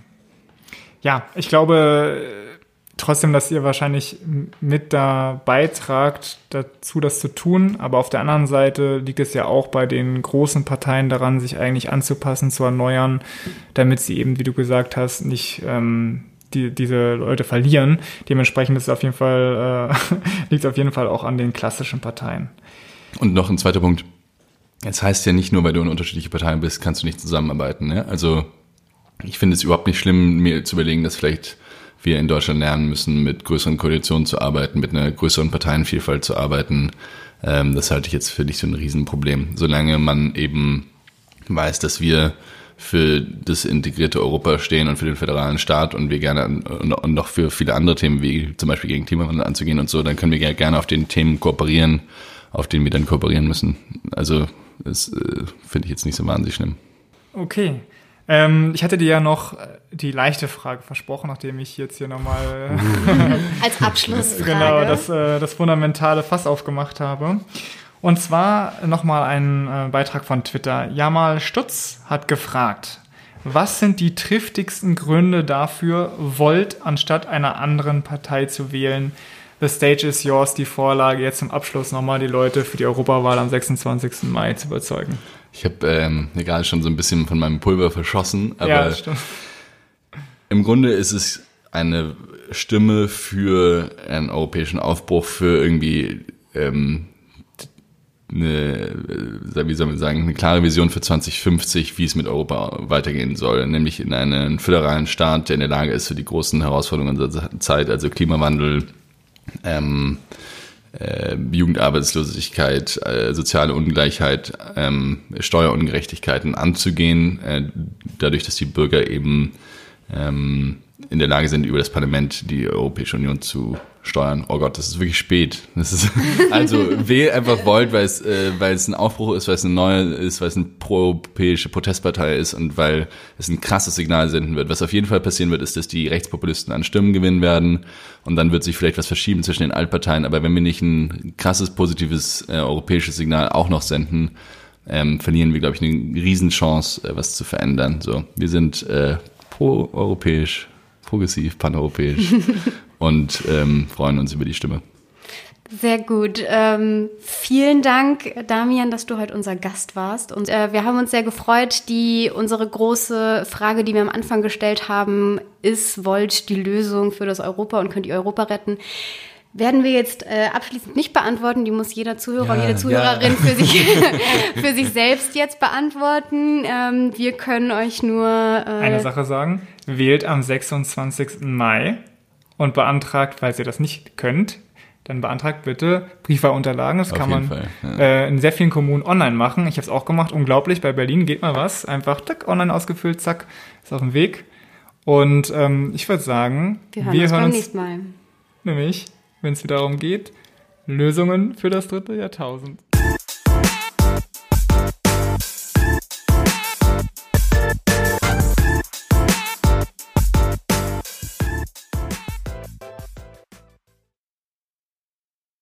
ja, ich glaube trotzdem, dass ihr wahrscheinlich mit da beitragt, dazu das zu tun. Aber auf der anderen Seite liegt es ja auch bei den großen Parteien daran, sich eigentlich anzupassen, zu erneuern, damit sie eben, wie du gesagt hast, nicht ähm, die, diese Leute verlieren. Dementsprechend ist auf jeden Fall, äh, <laughs> liegt es auf jeden Fall auch an den klassischen Parteien.
Und noch ein zweiter Punkt. Es heißt ja nicht nur, weil du in unterschiedliche Parteien bist, kannst du nicht zusammenarbeiten. Ne? Also ich finde es überhaupt nicht schlimm, mir zu überlegen, dass vielleicht wir in Deutschland lernen müssen, mit größeren Koalitionen zu arbeiten, mit einer größeren Parteienvielfalt zu arbeiten. Ähm, das halte ich jetzt für nicht so ein Riesenproblem. Solange man eben weiß, dass wir für das integrierte Europa stehen und für den föderalen Staat und wir gerne und noch für viele andere Themen wie zum Beispiel gegen Klimawandel anzugehen und so, dann können wir gerne auf den Themen kooperieren, auf denen wir dann kooperieren müssen. Also das äh, finde ich jetzt nicht so wahnsinnig schlimm.
Okay. Ähm, ich hatte dir ja noch die leichte Frage versprochen, nachdem ich jetzt hier nochmal <laughs>
als <laughs> Abschlussfrage
genau das, äh, das fundamentale Fass aufgemacht habe. Und zwar nochmal ein äh, Beitrag von Twitter. Jamal Stutz hat gefragt, was sind die triftigsten Gründe dafür, Volt anstatt einer anderen Partei zu wählen? The stage is yours, die Vorlage, jetzt zum Abschluss nochmal die Leute für die Europawahl am 26. Mai zu überzeugen.
Ich habe ähm, gerade schon so ein bisschen von meinem Pulver verschossen, aber ja, im Grunde ist es eine Stimme für einen europäischen Aufbruch, für irgendwie ähm, eine, äh, wie soll man sagen, eine klare Vision für 2050, wie es mit Europa weitergehen soll, nämlich in einen föderalen Staat, der in der Lage ist, für die großen Herausforderungen unserer Zeit, also Klimawandel, ähm, äh, Jugendarbeitslosigkeit, äh, soziale Ungleichheit, ähm, Steuerungerechtigkeiten anzugehen, äh, dadurch, dass die Bürger eben ähm, in der Lage sind, über das Parlament die Europäische Union zu steuern. Oh Gott, das ist wirklich spät. Ist, <laughs> also wähl einfach Volt, weil es, äh, weil es ein Aufbruch ist, weil es eine neue ist, weil es eine proeuropäische Protestpartei ist und weil es ein krasses Signal senden wird. Was auf jeden Fall passieren wird, ist, dass die Rechtspopulisten an Stimmen gewinnen werden und dann wird sich vielleicht was verschieben zwischen den Altparteien. Aber wenn wir nicht ein krasses, positives äh, europäisches Signal auch noch senden, ähm, verlieren wir, glaube ich, eine Riesenchance, äh, was zu verändern. So, wir sind äh, pro-europäisch, progressiv, paneuropäisch <laughs> und ähm, freuen uns über die Stimme.
Sehr gut. Ähm, vielen Dank, Damian, dass du heute unser Gast warst. Und äh, wir haben uns sehr gefreut. Die unsere große Frage, die wir am Anfang gestellt haben, ist: Wollt die Lösung für das Europa und könnt ihr Europa retten? werden wir jetzt äh, abschließend nicht beantworten. Die muss jeder Zuhörer
Ja,
und jede Zuhörerin
ja.
für, sich, <laughs> <laughs> für sich selbst jetzt beantworten. Ähm, wir können euch nur. Äh,
Eine Sache sagen, wählt am 26. Mai und beantragt, falls ihr das nicht könnt, dann beantragt bitte Briefwahlunterlagen. Das
Auf
kann man
Fall, ja.
äh, in sehr vielen Kommunen online machen. Ich habe es auch gemacht, unglaublich. Bei Berlin geht mal was. Einfach tack, online ausgefüllt, zack, ist auf dem Weg. Und ähm, ich würde sagen,
wir hören uns beim nächsten Mal.
nämlich, wenn es wieder darum geht, Lösungen für das dritte Jahrtausend.